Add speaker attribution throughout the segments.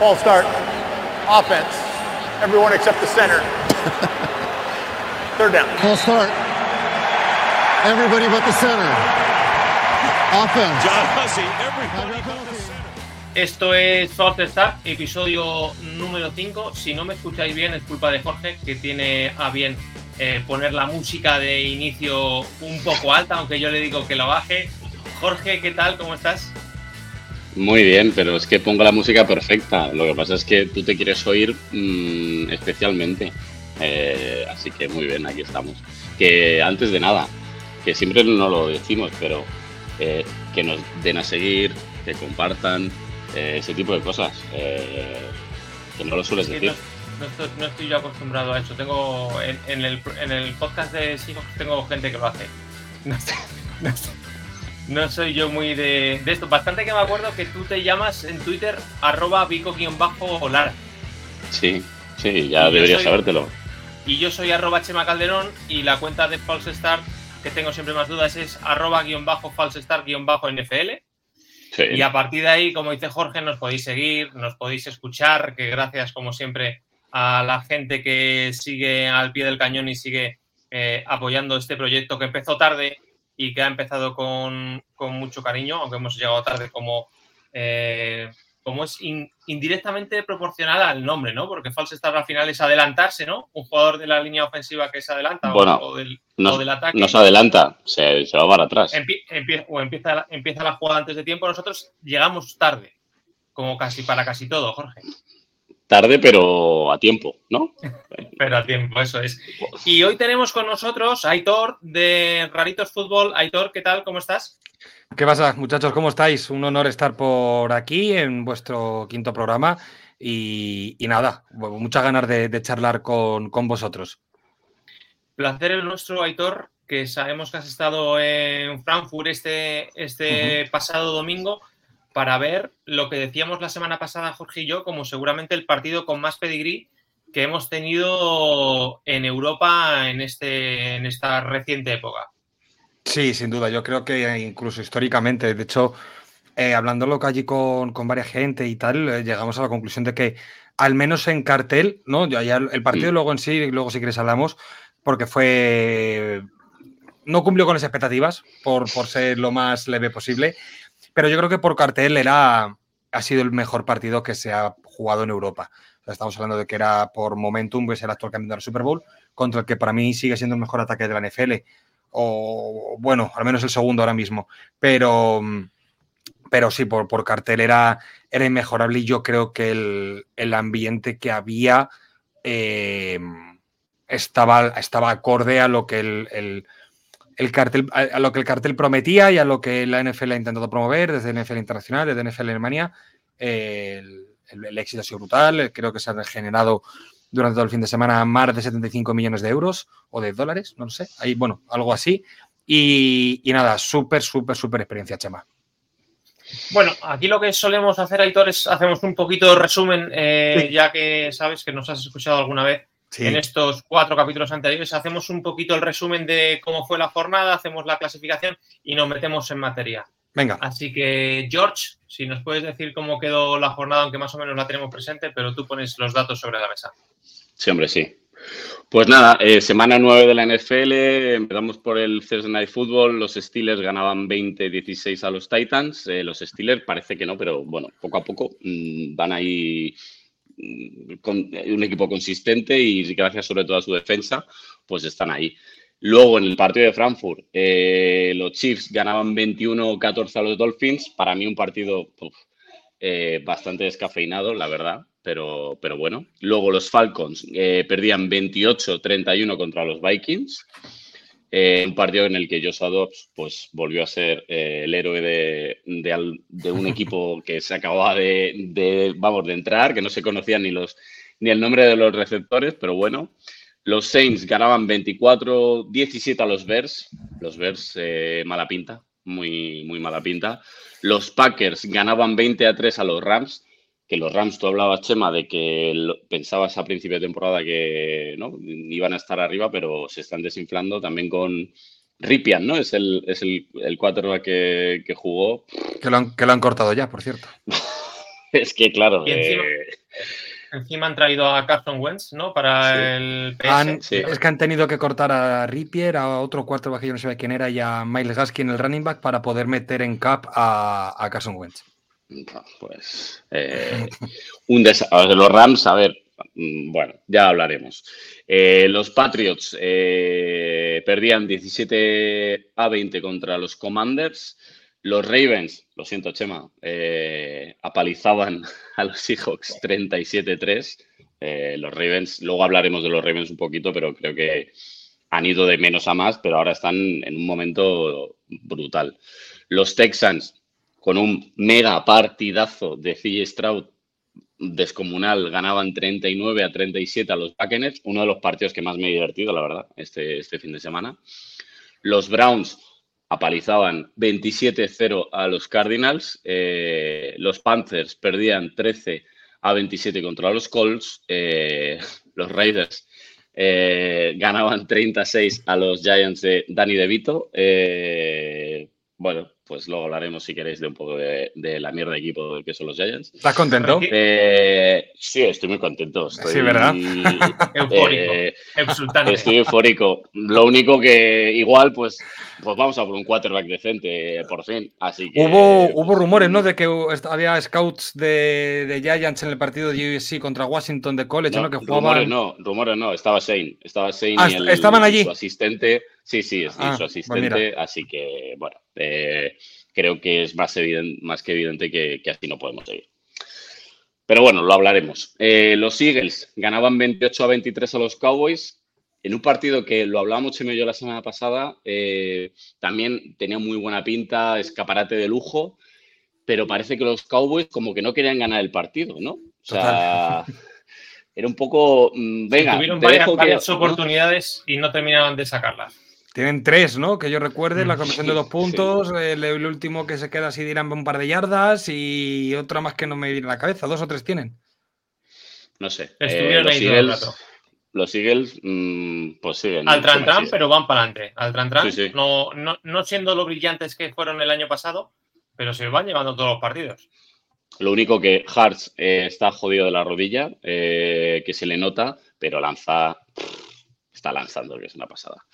Speaker 1: False start. Offense. Everyone except the center. Third down.
Speaker 2: False start. Everybody but the center. Offense.
Speaker 3: John Hussey, everybody but the center.
Speaker 4: Esto es False Start, episodio número 5. Si no me escucháis bien, es culpa de Jorge, que tiene a bien eh, poner la música de inicio un poco alta, aunque yo le digo que lo baje. Jorge, ¿qué tal? ¿Cómo estás?
Speaker 5: Muy bien, pero es que pongo la música perfecta. Lo que pasa es que tú te quieres oír mm, especialmente. Eh, así que muy bien, aquí estamos. Que antes de nada, que siempre no lo decimos, pero eh, que nos den a seguir, que compartan, eh, ese tipo de cosas. eh, que no lo sueles
Speaker 4: Sí,
Speaker 5: decir.
Speaker 4: no, no estoy, no estoy yo acostumbrado a eso. Tengo en, en el, en el podcast de Seahawks tengo gente que lo hace. No, sé- no sé- no soy yo muy de, de esto. Bastante que me acuerdo que tú te llamas en Twitter arroba vico-olar.
Speaker 5: Sí, sí, ya
Speaker 4: Y
Speaker 5: deberías
Speaker 4: soy-
Speaker 5: sabértelo.
Speaker 4: Y yo soy arroba Chema Calderón y la cuenta de False Start, que tengo siempre más dudas, es arroba guion bajo guion bajo NFL.
Speaker 5: Sí.
Speaker 4: Y a partir de ahí, como dice Jorge, nos podéis seguir, nos podéis escuchar, que gracias como siempre a la gente que sigue al pie del cañón y sigue eh, apoyando este proyecto que empezó tarde y que ha empezado con, con mucho cariño, aunque hemos llegado tarde como, eh, como es in- indirectamente proporcional al nombre, ¿no? Porque false start al final es adelantarse, ¿no? Un jugador de la línea ofensiva que se adelanta o-
Speaker 5: Bueno,
Speaker 4: o, del,
Speaker 5: Nos,
Speaker 4: o del ataque.
Speaker 5: nos adelanta, se, se va para atrás.
Speaker 4: Empie- empie- o empieza la, empieza la jugada antes de tiempo, nosotros llegamos tarde, como casi para casi todo, Jorge.
Speaker 5: Tarde, pero a tiempo, ¿no?
Speaker 4: Pero a tiempo, eso es. Y hoy tenemos con nosotros a Aitor de Raritos Fútbol. Aitor, ¿qué tal? ¿Cómo estás?
Speaker 6: ¿Qué pasa, muchachos? ¿Cómo estáis? Un honor estar por aquí en vuestro quinto programa y, y nada, muchas ganas de, de charlar con, con vosotros.
Speaker 4: Placer el nuestro, Aitor, que sabemos que has estado en Frankfurt este, este pasado domingo para ver lo que decíamos la semana pasada, Jorge y yo, como seguramente el partido con más pedigrí que hemos tenido en Europa en, este, en esta reciente época.
Speaker 6: Sí, sin duda, yo creo que incluso históricamente, de hecho, eh, hablándolo allí con, con varias gente y tal, eh, llegamos a la conclusión de que al menos en cartel, ¿no? Ya, ya el partido
Speaker 5: Mm.
Speaker 6: luego en sí, luego si quieres hablamos, porque fue... No cumplió con las expectativas por, por ser lo más leve posible, pero yo creo que por cartel era, ha sido el mejor partido que se ha jugado en Europa. Estamos hablando de que era por momentum, pues el actual campeón del Super Bowl, contra el que para mí sigue siendo el mejor ataque de la NFL o bueno, al menos el segundo ahora mismo, pero, pero sí, por, por cartel era, era inmejorable y yo creo que el, el ambiente que había eh, estaba, estaba acorde a lo que el- el cartel, a, a lo que el cartel prometía y a lo que la NFL ha intentado promover desde NFL Internacional, desde NFL Alemania. Eh, el, el- el éxito ha sido brutal, creo que se han generado durante todo el fin de semana más de 75 millones de euros o de dólares, no lo sé, ahí, bueno, algo así. Y, y nada, súper, súper, súper experiencia, Chema.
Speaker 4: Bueno, aquí lo que solemos hacer, Aitor, es hacemos un poquito de resumen, eh,
Speaker 6: Sí.
Speaker 4: ya que sabes que nos has escuchado alguna vez en estos cuatro capítulos anteriores. Hacemos un poquito el resumen de cómo fue la jornada, hacemos la clasificación y nos metemos en materia.
Speaker 6: Venga,
Speaker 4: Así que, George, si nos puedes decir cómo quedó la jornada, aunque más o menos la tenemos presente, pero tú pones los datos sobre la mesa.
Speaker 5: Sí, hombre, sí. Pues nada, eh, semana 9 de la NFL, empezamos por el Thursday Night Football, los Steelers ganaban 20-16 a los Titans, eh, los Steelers parece que no, pero bueno, poco a poco mm, van ahí eh, un equipo consistente y gracias sobre todo a su defensa, pues están ahí. Luego en el partido de Frankfurt, eh, los Chiefs ganaban 21-14 a los Dolphins, para mí un partido eh, bastante descafeinado, la verdad, pero, pero bueno. Luego los Falcons eh, perdían 28-31 contra los Vikings. Eh, un partido en el que Joshua Dobbs pues, volvió a ser eh, el héroe de, de al- de un equipo que se acababa de, de, vamos, de entrar, que no se conocían ni, los, ni el nombre de los receptores, pero bueno. Los Saints ganaban 24-17 a los Bears. Los Bears, eh, mala pinta, muy, muy mala pinta. Los Packers ganaban 20 a 3 a los Rams, que los Rams, tú hablabas, Chema, de que lo- pensabas a principio de temporada que ¿no? iban a estar arriba, pero se están desinflando también con Ripian, ¿no? Es el, es el, el que, que jugó.
Speaker 6: que lo, han, que lo han cortado ya, por cierto.
Speaker 5: Es que, claro.
Speaker 4: Y encima-
Speaker 5: eh,
Speaker 4: Encima han traído a Carson Wentz, ¿no? Para
Speaker 5: Sí.
Speaker 4: el PS.
Speaker 6: Han-
Speaker 5: Sí.
Speaker 6: Es que han tenido que cortar a Rippier, a otro cuarto que yo no sé quién era, y a Miles Gaskin, el running back, para poder meter en cap a, a Carson Wentz.
Speaker 5: Pues. eh, un desa- a ver, Los Rams, a ver. mm, Bueno, ya hablaremos. Eh, los Patriots eh, perdían 17 a 20 contra los Commanders. Los Ravens, lo siento, Chema, eh, apalizaban a los Seahawks 37-3. Eh, los Ravens, luego hablaremos de los Ravens un poquito, pero creo que han ido de menos a más, pero ahora están en un momento brutal. Los Texans, con un mega partidazo de CJ Stroud descomunal, ganaban 39 a 37 a los Buccaneers, uno de los partidos que más me he divertido, la verdad, este, este fin de semana. Los Browns apalizaban 27-0 a los Cardinals. eh, los Panthers perdían 13 a 27 contra los Colts. eh, los Raiders eh, ganaban 36 a los Giants de Danny DeVito. Bueno, pues luego hablaremos, si queréis, de un poco de, de la mierda de equipo del que son los Giants.
Speaker 6: ¿Estás contento?
Speaker 5: Eh, sí, estoy muy contento. Estoy,
Speaker 6: Sí, ¿verdad?
Speaker 4: Eufórico,
Speaker 5: eh. Estoy eufórico. Lo único que igual, pues, pues vamos a por un quarterback decente, por fin. Así que.
Speaker 6: Hubo, hubo rumores, ¿no? De que había scouts de, de Giants en el partido de USC contra Washington de college, ¿no?
Speaker 5: No,
Speaker 6: Que
Speaker 5: rumores
Speaker 6: jugaban.
Speaker 5: no, rumores no. Estaba Shane. Estaba Shane
Speaker 6: Ah,
Speaker 5: y el-
Speaker 6: ¿estaban allí?
Speaker 5: su asistente. Sí, sí, es-
Speaker 6: Ah,
Speaker 5: su
Speaker 6: pues
Speaker 5: asistente. así que, bueno, eh, creo que es más, evidente, más que evidente que, que así no podemos seguir. Pero bueno, lo hablaremos. Eh, los Eagles ganaban 28 a 23 a los Cowboys. En un partido que lo hablábamos Chema y yo la semana pasada, eh, también tenía muy buena pinta, escaparate de lujo, pero parece que los Cowboys como que no querían ganar el partido, ¿no? O sea, era un poco, mm, venga,
Speaker 4: Tuvieron
Speaker 5: te
Speaker 4: varias,
Speaker 5: dejo que-
Speaker 4: varias
Speaker 5: ¿no?
Speaker 4: oportunidades y no terminaban de sacarlas.
Speaker 6: Tienen tres, ¿no? Que yo recuerde, la conversión de dos
Speaker 5: Sí.
Speaker 6: puntos, el, el último que se queda así dirán un par de yardas y otra más que no me viene a la cabeza. Dos o tres tienen.
Speaker 5: No sé.
Speaker 4: Estuvieron
Speaker 5: los
Speaker 4: ahí todo el
Speaker 5: Eagles,
Speaker 4: rato.
Speaker 5: los Eagles, mm, pues siguen.
Speaker 4: Al tran tran, pero van para adelante. Al tran tran,
Speaker 5: Sí, sí.
Speaker 4: No, no, no siendo lo brillantes que fueron el año pasado, pero se van llevando todos los partidos.
Speaker 5: Lo único que Hartz eh, está jodido de la rodilla, eh, que se le nota, pero lanza, está lanzando, que es una pasada.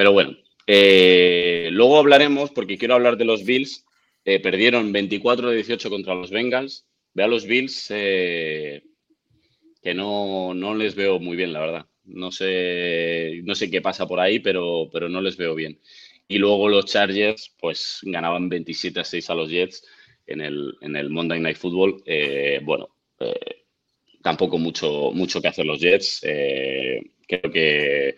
Speaker 5: Pero bueno, eh, luego hablaremos, porque quiero hablar de los Bills. Eh, perdieron 24 de 18 contra los Bengals. Ve a los Bills eh, que no, no les veo muy bien, la verdad. No sé, no sé qué pasa por ahí, pero, pero no les veo bien. Y luego los Chargers, pues ganaban 27 a 6 a los Jets en el, en el Monday Night Football. Bueno, tampoco mucho, mucho que hacer los Jets. Creo que,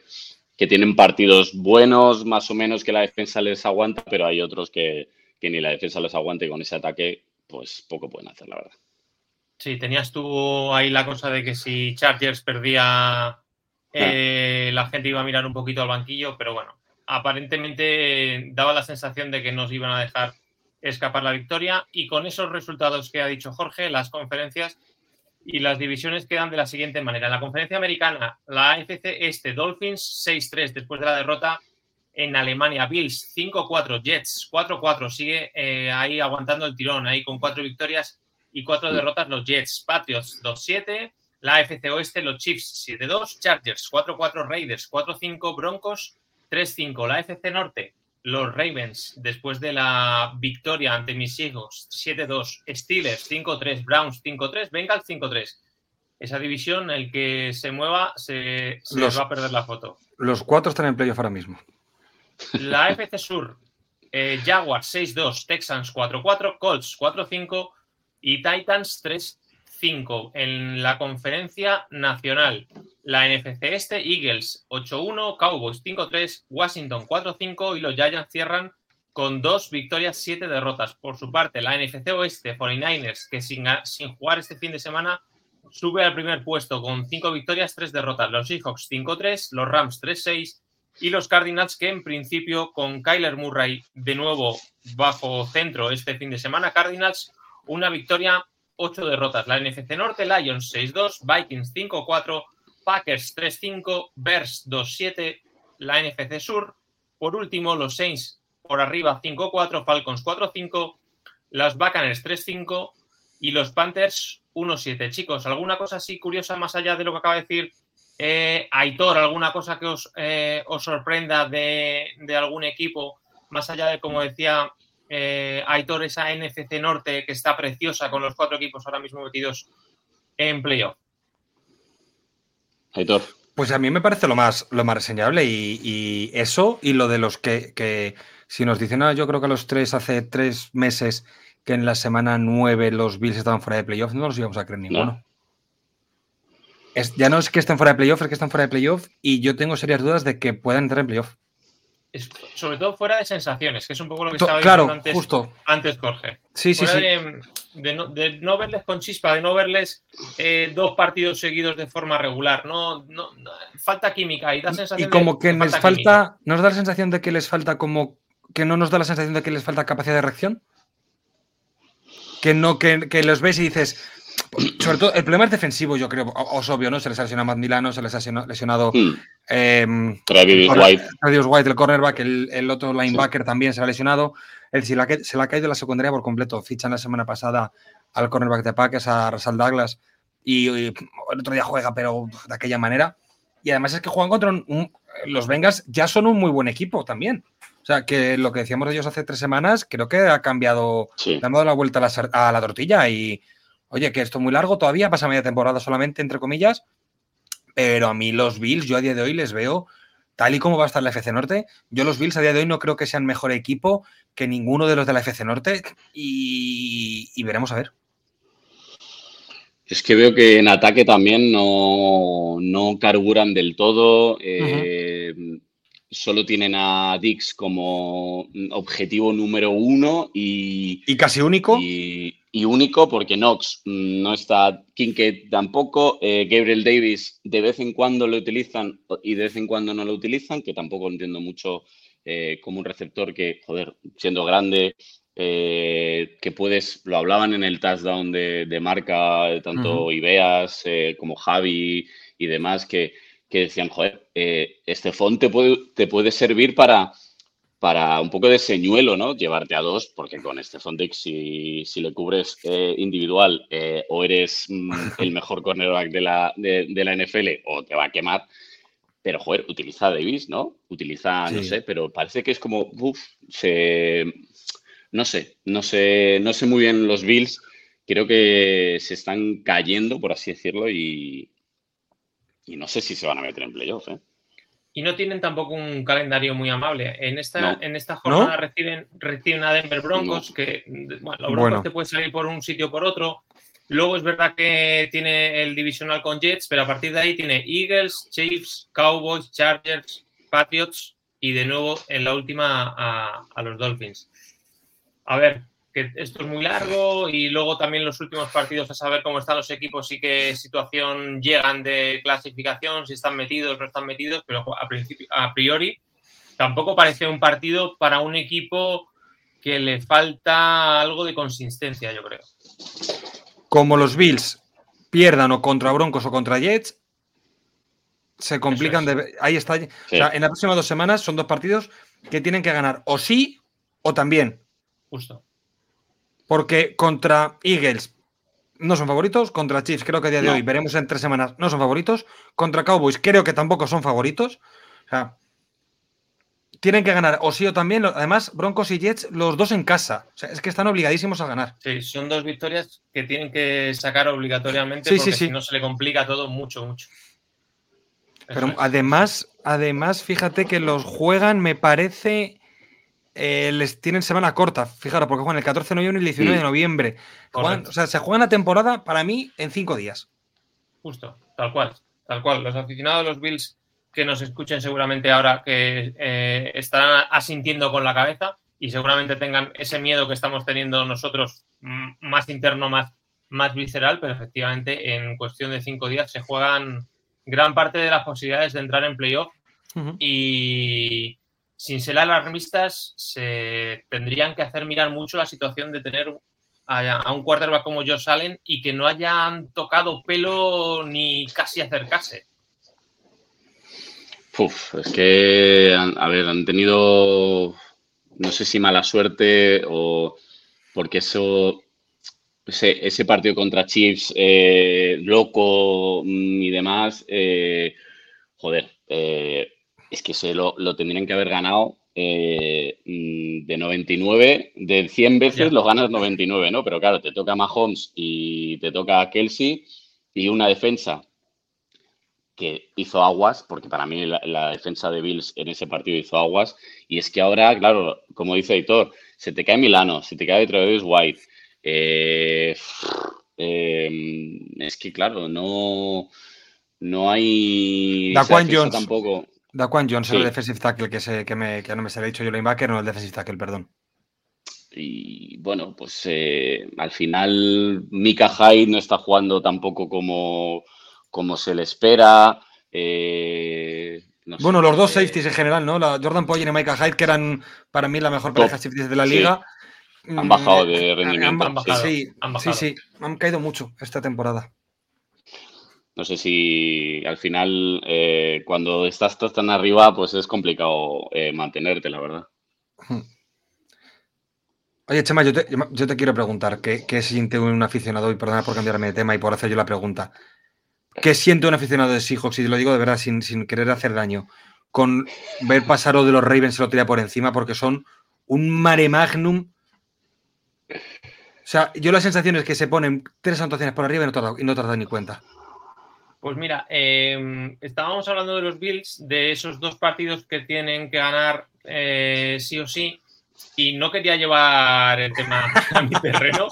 Speaker 5: que tienen partidos buenos, más o menos, que la defensa les aguanta, pero hay otros que, que ni la defensa les aguante y con ese ataque, pues poco pueden hacer, la verdad.
Speaker 4: Sí, tenías tú ahí la cosa de que si Chargers perdía, eh, la gente iba a mirar un poquito al banquillo, pero bueno, aparentemente daba la sensación de que nos iban a dejar escapar la victoria y con esos resultados que ha dicho Jorge, las conferencias y las divisiones quedan de la siguiente manera. En la conferencia americana, la AFC este, Dolphins 6-3 después de la derrota en Alemania, Bills 5-4, Jets 4-4, sigue eh, ahí aguantando el tirón, ahí con cuatro victorias y cuatro derrotas los Jets, Patriots 2-7, la AFC Oeste, los Chiefs 7-2, Chargers 4-4, Raiders 4-5, Broncos 3-5, la AFC Norte, los Ravens después de la victoria ante mis hijos 7-2, Steelers 5-3, Browns 5-3, Bengals 5-3. Esa división, el que se mueva, se, se
Speaker 6: Los-
Speaker 4: va a perder la foto.
Speaker 6: Los cuatro están en playoff ahora mismo.
Speaker 4: La FC Sur, eh, Jaguars 6-2, Texans 4-4, Colts 4-5 y Titans 3-5. En la conferencia nacional, la NFC Este, Eagles 8-1, Cowboys 5-3, Washington 4-5 y los Giants cierran con dos victorias, siete derrotas. Por su parte, la NFC Oeste, 49ers, que sin, sin jugar este fin de semana, sube al primer puesto con cinco victorias, tres derrotas. Los Seahawks 5-3, los Rams 3-6 y los Cardinals que en principio con Kyler Murray de nuevo bajo centro este fin de semana, Cardinals una victoria, ocho derrotas. La NFC Norte, Lions 6-2, Vikings 5-4, Packers 3-5, Bears 2-7, la NFC Sur. Por último, los Saints por arriba 5-4, Falcons 4-5, las Buccaneers 3-5, y los Panthers 1-7. Chicos, ¿alguna cosa así curiosa más allá de lo que acaba de decir eh, Aitor? ¿Alguna cosa que os, eh, os sorprenda de, de, algún equipo? Más allá de, como decía eh, Aitor, esa NFC Norte que está preciosa con los cuatro equipos ahora mismo metidos en playoff.
Speaker 5: Aitor.
Speaker 6: Pues a mí me parece lo más, lo más reseñable y, y eso y lo de los que, que si nos dicen, ah, yo creo que a los tres, hace tres meses que en la semana nueve los Bills estaban fuera de playoff, no los íbamos a creer ninguno. No. Es, ya no es que estén fuera de playoff, es que están fuera de playoff y yo tengo serias dudas de que puedan entrar en playoff.
Speaker 4: Sobre todo fuera de sensaciones, que es un poco lo que estaba
Speaker 6: claro,
Speaker 4: diciendo antes,
Speaker 6: justo.
Speaker 4: antes Jorge.
Speaker 6: Sí, sí,
Speaker 4: fuera
Speaker 6: sí.
Speaker 4: De, de, no, de, no, verles con chispa, de no verles eh, dos partidos seguidos de forma regular. No, no, falta química y da sensación
Speaker 6: y como
Speaker 4: de
Speaker 6: que les falta, nos da la sensación de que les falta como que no nos da la sensación de que les falta capacidad de reacción. Que no, que, que los ves y dices, sobre todo, el problema es defensivo, yo creo. Es obvio, ¿no? Se les ha lesionado Matt Milano, se les ha lesionado.
Speaker 5: Hmm.
Speaker 6: Eh,
Speaker 5: Travis White.
Speaker 6: Travis White, el cornerback, el, el otro linebacker sí. también se ha lesionado. Es decir, la que, se le ha caído la secundaria por completo. Fichan la semana pasada al cornerback de Packers, a Russell Douglas, y, y, el otro día juega, pero de aquella manera. Y además es que juegan contra un, un, los Bengals, ya son un muy buen equipo también. O sea, que lo que decíamos de ellos hace tres semanas, creo que ha cambiado,
Speaker 5: sí.
Speaker 6: dando la vuelta a la, a la tortilla y oye, que esto es muy largo todavía, pasa media temporada solamente, entre comillas, pero a mí los Bills, yo a día de hoy les veo, tal y como va a estar la FC Norte, yo los Bills a día de hoy no creo que sean mejor equipo que ninguno de los de la FC Norte y, y veremos a ver.
Speaker 5: Es que veo que en ataque también no, no carburan del todo. Eh, uh -huh. Solo tienen a Dix como objetivo número uno y.
Speaker 6: Y casi único.
Speaker 5: Y, y único porque Knox no está, Kincaid tampoco, eh, Gabriel Davis de vez en cuando lo utilizan y de vez en cuando no lo utilizan, que tampoco entiendo mucho eh, como un receptor que, joder, siendo grande, eh, que puedes, lo hablaban en el touchdown de, de marca, tanto uh -huh. Ibeas como Javi y demás, que, que decían, joder, este font te puede, te puede servir para para un poco de señuelo, ¿no? Llevarte a dos, porque con este Fondex, si, si le cubres eh, individual eh, o eres mm, el mejor cornerback de la, de, de, la NFL o te va a quemar. Pero, joder, utiliza Davis, ¿no? Utiliza, sí. no sé, pero parece que es como, uff, se... No sé, no sé, no sé muy bien los Bills. Creo que se están cayendo, por así decirlo, y, y no sé si se van a meter en playoff, ¿eh?
Speaker 4: y no tienen tampoco un calendario muy amable. En esta, no. en esta jornada ¿No? reciben, reciben a Denver Broncos, no. que bueno, los Broncos bueno. te pueden salir por un sitio o por otro. Luego es verdad que tiene el divisional con Jets, pero a partir de ahí tiene Eagles, Chiefs, Cowboys, Chargers, Patriots y de nuevo en la última a, a los Dolphins. A ver, que esto es muy largo y luego también los últimos partidos a saber cómo están los equipos y qué situación llegan de clasificación, si están metidos no están metidos, pero a, principio, a priori tampoco parece un partido para un equipo que le falta algo de consistencia, yo creo.
Speaker 6: Como los Bills pierdan o contra Broncos o contra Jets, se complican es. de... Ahí está. Sí. O sea, en las próximas dos semanas son dos partidos que tienen que ganar o sí o también.
Speaker 4: Justo.
Speaker 6: Porque contra Eagles no son favoritos, contra Chiefs creo que a día de no. hoy veremos en tres semanas no son favoritos, contra Cowboys creo que tampoco son favoritos. O sea, tienen que ganar o sí o también. Además, Broncos y Jets, los dos en casa. O sea, es que están obligadísimos a ganar.
Speaker 4: Sí, son dos victorias que tienen que sacar obligatoriamente sí, porque sí, sí. si no se le complica todo mucho, mucho.
Speaker 6: Pero además, además, fíjate que los juegan, me parece eh, les tienen semana corta, fijaros, porque juegan el 14 de noviembre y el 19 sí. de noviembre. Juegan, o sea, se juegan la temporada para mí en cinco días.
Speaker 4: Justo, tal cual, tal cual. Los aficionados de los Bills que nos escuchen seguramente ahora que eh, estarán asintiendo con la cabeza y seguramente tengan ese miedo que estamos teniendo nosotros más interno, más, más visceral, pero efectivamente en cuestión de cinco días se juegan gran parte de las posibilidades de entrar en playoff uh -huh. y sin ser alarmistas, se tendrían que hacer mirar mucho la situación de tener a, un quarterback como Josh Allen y que no hayan tocado pelo ni casi acercarse.
Speaker 5: Uf, es que, a ver, han tenido, no sé si mala suerte o porque eso ese, ese partido contra Chiefs, eh, loco mm, y demás, eh, joder, eh, es que se lo, lo tendrían que haber ganado eh, mm, de 99, de 100 veces
Speaker 4: Ya.
Speaker 5: lo ganas 99, ¿no? Pero claro, te toca Mahomes y te toca Kelsey y una defensa que hizo aguas, porque para mí la, la defensa de Bills en ese partido hizo aguas, y es que ahora, claro, como dice Héctor, se te cae Milano, se te cae Travis White, eh, eh, es que claro, no, no hay
Speaker 6: Daquan Jones.
Speaker 5: tampoco.
Speaker 6: Daquan
Speaker 5: Sí.
Speaker 6: el defensive tackle que, se, que, me, que no me se le ha dicho yo linebacker, no el defensive tackle, perdón.
Speaker 5: Y bueno, pues eh, al final Mika Hyde no está jugando tampoco como, como se le espera. eh, no sé,
Speaker 6: Bueno, los dos
Speaker 5: eh,
Speaker 6: safeties en general, ¿no? La Jordan Poyer y Micah Hyde, que eran para mí la mejor pareja de safeties de la
Speaker 5: Sí.
Speaker 6: liga.
Speaker 5: Han
Speaker 6: mm,
Speaker 5: bajado de
Speaker 6: han-
Speaker 5: rendimiento,
Speaker 6: Han,
Speaker 4: sí.
Speaker 6: bajado, sí,
Speaker 4: Han
Speaker 6: sí,
Speaker 4: bajado.
Speaker 6: sí, han caído mucho esta temporada.
Speaker 5: No sé si al final, eh, cuando estás tan- arriba, pues es complicado eh, mantenerte, la verdad.
Speaker 6: Oye, Chema, yo te, yo te quiero preguntar, ¿qué, qué siente un aficionado? Y perdona por cambiarme de tema y por hacer yo la pregunta. ¿Qué siente un aficionado de Seahawks? Y lo digo de verdad, sin, sin querer hacer daño, con ver pasar o de los Ravens se lo tira por encima, porque son un mare magnum. O sea, yo la sensación es que se ponen tres anotaciones por arriba y no te y no te dado ni cuenta.
Speaker 4: Pues mira, eh, estábamos hablando de los Bills, de esos dos partidos que tienen que ganar eh, sí o sí, y no quería llevar el tema a mi terreno,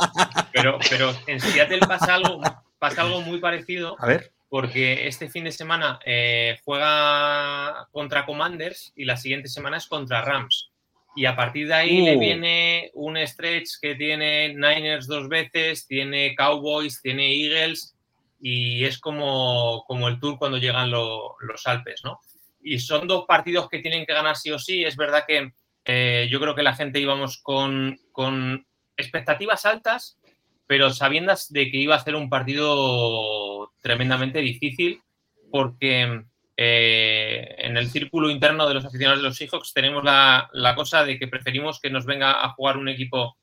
Speaker 4: pero, pero en Seattle pasa algo, pasa algo muy parecido,
Speaker 6: A ver.
Speaker 4: porque este fin de semana eh, juega contra Commanders y la siguiente semana es contra Rams. Y a partir de ahí le
Speaker 6: Uh.
Speaker 4: viene un stretch que tiene Niners dos veces, tiene Cowboys, tiene Eagles y es como, como el tour cuando llegan lo- los Alpes, ¿no? Y son dos partidos que tienen que ganar sí o sí. Es verdad que eh, yo creo que la gente íbamos con, con expectativas altas, pero sabiendas de que iba a ser un partido tremendamente difícil porque eh, en el círculo interno de los aficionados de los Seahawks tenemos la, la cosa de que preferimos que nos venga a jugar un equipo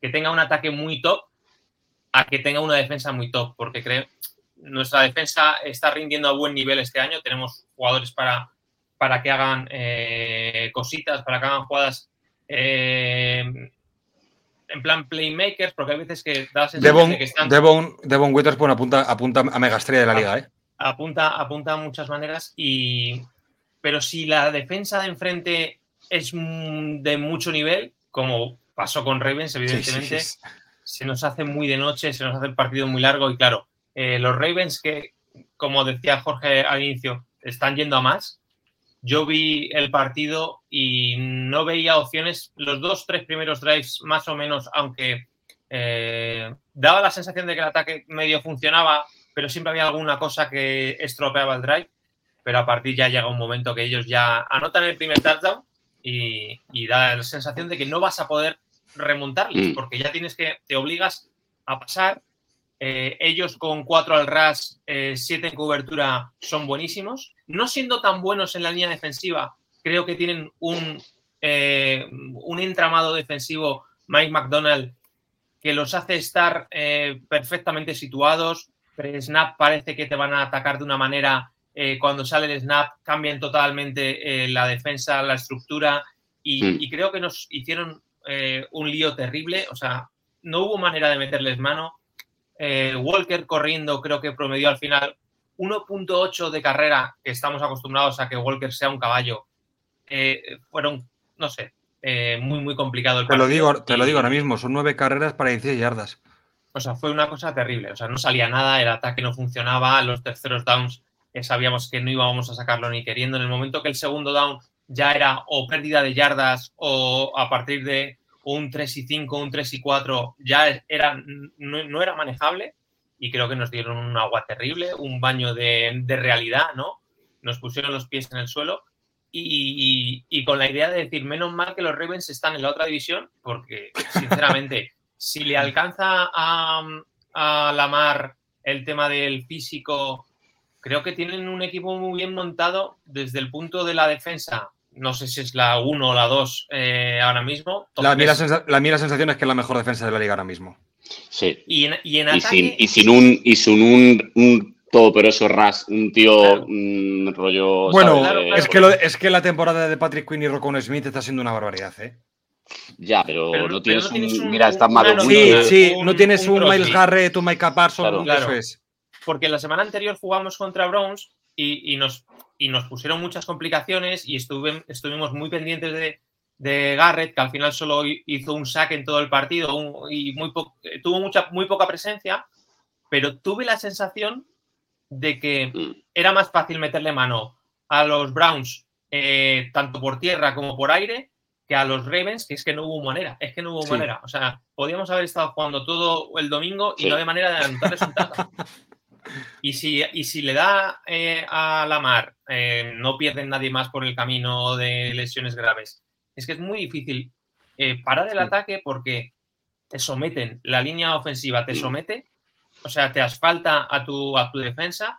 Speaker 4: que tenga un ataque muy top a que tenga una defensa muy top, porque creo nuestra defensa está rindiendo a buen nivel este año. Tenemos jugadores para, para que hagan eh, cositas, para que hagan jugadas eh, en plan playmakers, porque hay veces que da
Speaker 6: Devon,
Speaker 4: de que están
Speaker 6: Devon, Devon Witherspoon apunta, apunta a megastrella de la liga, ¿eh?
Speaker 4: apunta, apunta a muchas maneras y pero si la defensa de enfrente es de mucho nivel, como pasó con Ravens,
Speaker 6: Sí, sí,
Speaker 4: evidentemente,
Speaker 6: sí.
Speaker 4: se nos hace muy de noche, se nos hace el partido muy largo y claro, eh, los Ravens que, como decía Jorge al inicio, están yendo a más. Yo vi el partido y no veía opciones. Los dos, tres primeros drives, más o menos, aunque eh, daba la sensación de que el ataque medio funcionaba, pero siempre había alguna cosa que estropeaba el drive. Pero a partir ya llega un momento que ellos ya anotan el primer touchdown y, y da la sensación de que no vas a poder remontarles,
Speaker 5: Mm.
Speaker 4: porque ya tienes que, te obligas a pasar. Eh, ellos con cuatro al ras, eh, siete en cobertura, son buenísimos. No siendo tan buenos en la línea defensiva, creo que tienen un, eh, un entramado defensivo, Mike McDonald, que los hace estar eh, perfectamente situados. Pre-snap parece que te van a atacar de una manera. eh, cuando sale el snap, cambian totalmente eh, la defensa, la estructura. Y,
Speaker 5: Mm.
Speaker 4: y creo que nos hicieron eh, un lío terrible. O sea, no hubo manera de meterles mano. Eh, Walker corriendo, creo que promedió al final 1.8 de carrera, que estamos acostumbrados a que Walker sea un caballo. Eh, fueron, no sé, eh, muy, muy complicado el
Speaker 6: Te lo, digo, te lo digo ahora mismo, son nueve carreras para 16 yardas.
Speaker 4: o sea, fue una cosa terrible. O sea, no salía nada, el ataque no funcionaba, los terceros downs sabíamos que no íbamos a sacarlo ni queriendo. En el momento que el segundo down ya era o pérdida de yardas o a partir de un 3 y 5, un 3 y 4, ya era, no, era manejable y creo que nos dieron un agua terrible, un baño de, realidad, ¿no? Nos pusieron los pies en el suelo y, y- y con la idea de decir, menos mal que los Ravens están en la otra división, porque sinceramente, si le alcanza a, a Lamar el tema del físico, creo que tienen un equipo muy bien montado desde el punto de la defensa. No sé si es la 1 o la 2 eh, ahora mismo.
Speaker 6: La, mí la, la mí la sensación es que es la mejor defensa de la liga ahora mismo.
Speaker 5: Sí.
Speaker 4: y, en, y en
Speaker 5: Y
Speaker 4: ataque.
Speaker 5: sin, y sin un, y sin un, un todopoderoso Ras, un tío
Speaker 4: Claro.
Speaker 5: mm, rollo.
Speaker 6: Bueno,
Speaker 5: ¿sabes?
Speaker 4: claro, claro.
Speaker 6: es, que lo- es que la temporada de Patrick Quinn y Rocco Smith está siendo una barbaridad, ¿eh?
Speaker 5: Ya, pero,
Speaker 4: Pero-
Speaker 5: no
Speaker 4: pero
Speaker 5: tienes
Speaker 4: no
Speaker 5: un.
Speaker 4: tienes un-
Speaker 5: mira, está
Speaker 4: un-
Speaker 5: malo.
Speaker 6: Sí, sí,
Speaker 4: un-
Speaker 6: no tienes
Speaker 4: un
Speaker 6: un, Miles. Garrett, un Micah Parsons,
Speaker 5: Claro.
Speaker 6: eso es.
Speaker 4: porque la semana anterior jugamos contra Browns y, y nos, y nos pusieron muchas complicaciones y estuve- estuvimos muy pendientes de, de Garrett, que al final solo hi- hizo un sack en todo el partido un- y muy po- tuvo mucha, muy poca presencia, pero tuve la sensación de que
Speaker 5: Mm.
Speaker 4: era más fácil meterle mano a los Browns, eh, tanto por tierra como por aire, que a los Ravens, que es que no hubo manera, es que no hubo
Speaker 6: Sí.
Speaker 4: manera. O sea, podíamos haber estado jugando todo el domingo y
Speaker 5: Sí.
Speaker 4: no había manera de adelantar resultados. Y si, y si le da eh, a Lamar, eh, no pierden nadie más por el camino de lesiones graves. Es que es muy difícil eh, parar el
Speaker 6: Sí.
Speaker 4: ataque porque te someten, la línea ofensiva te somete, o sea, te asfalta a tu, a tu defensa.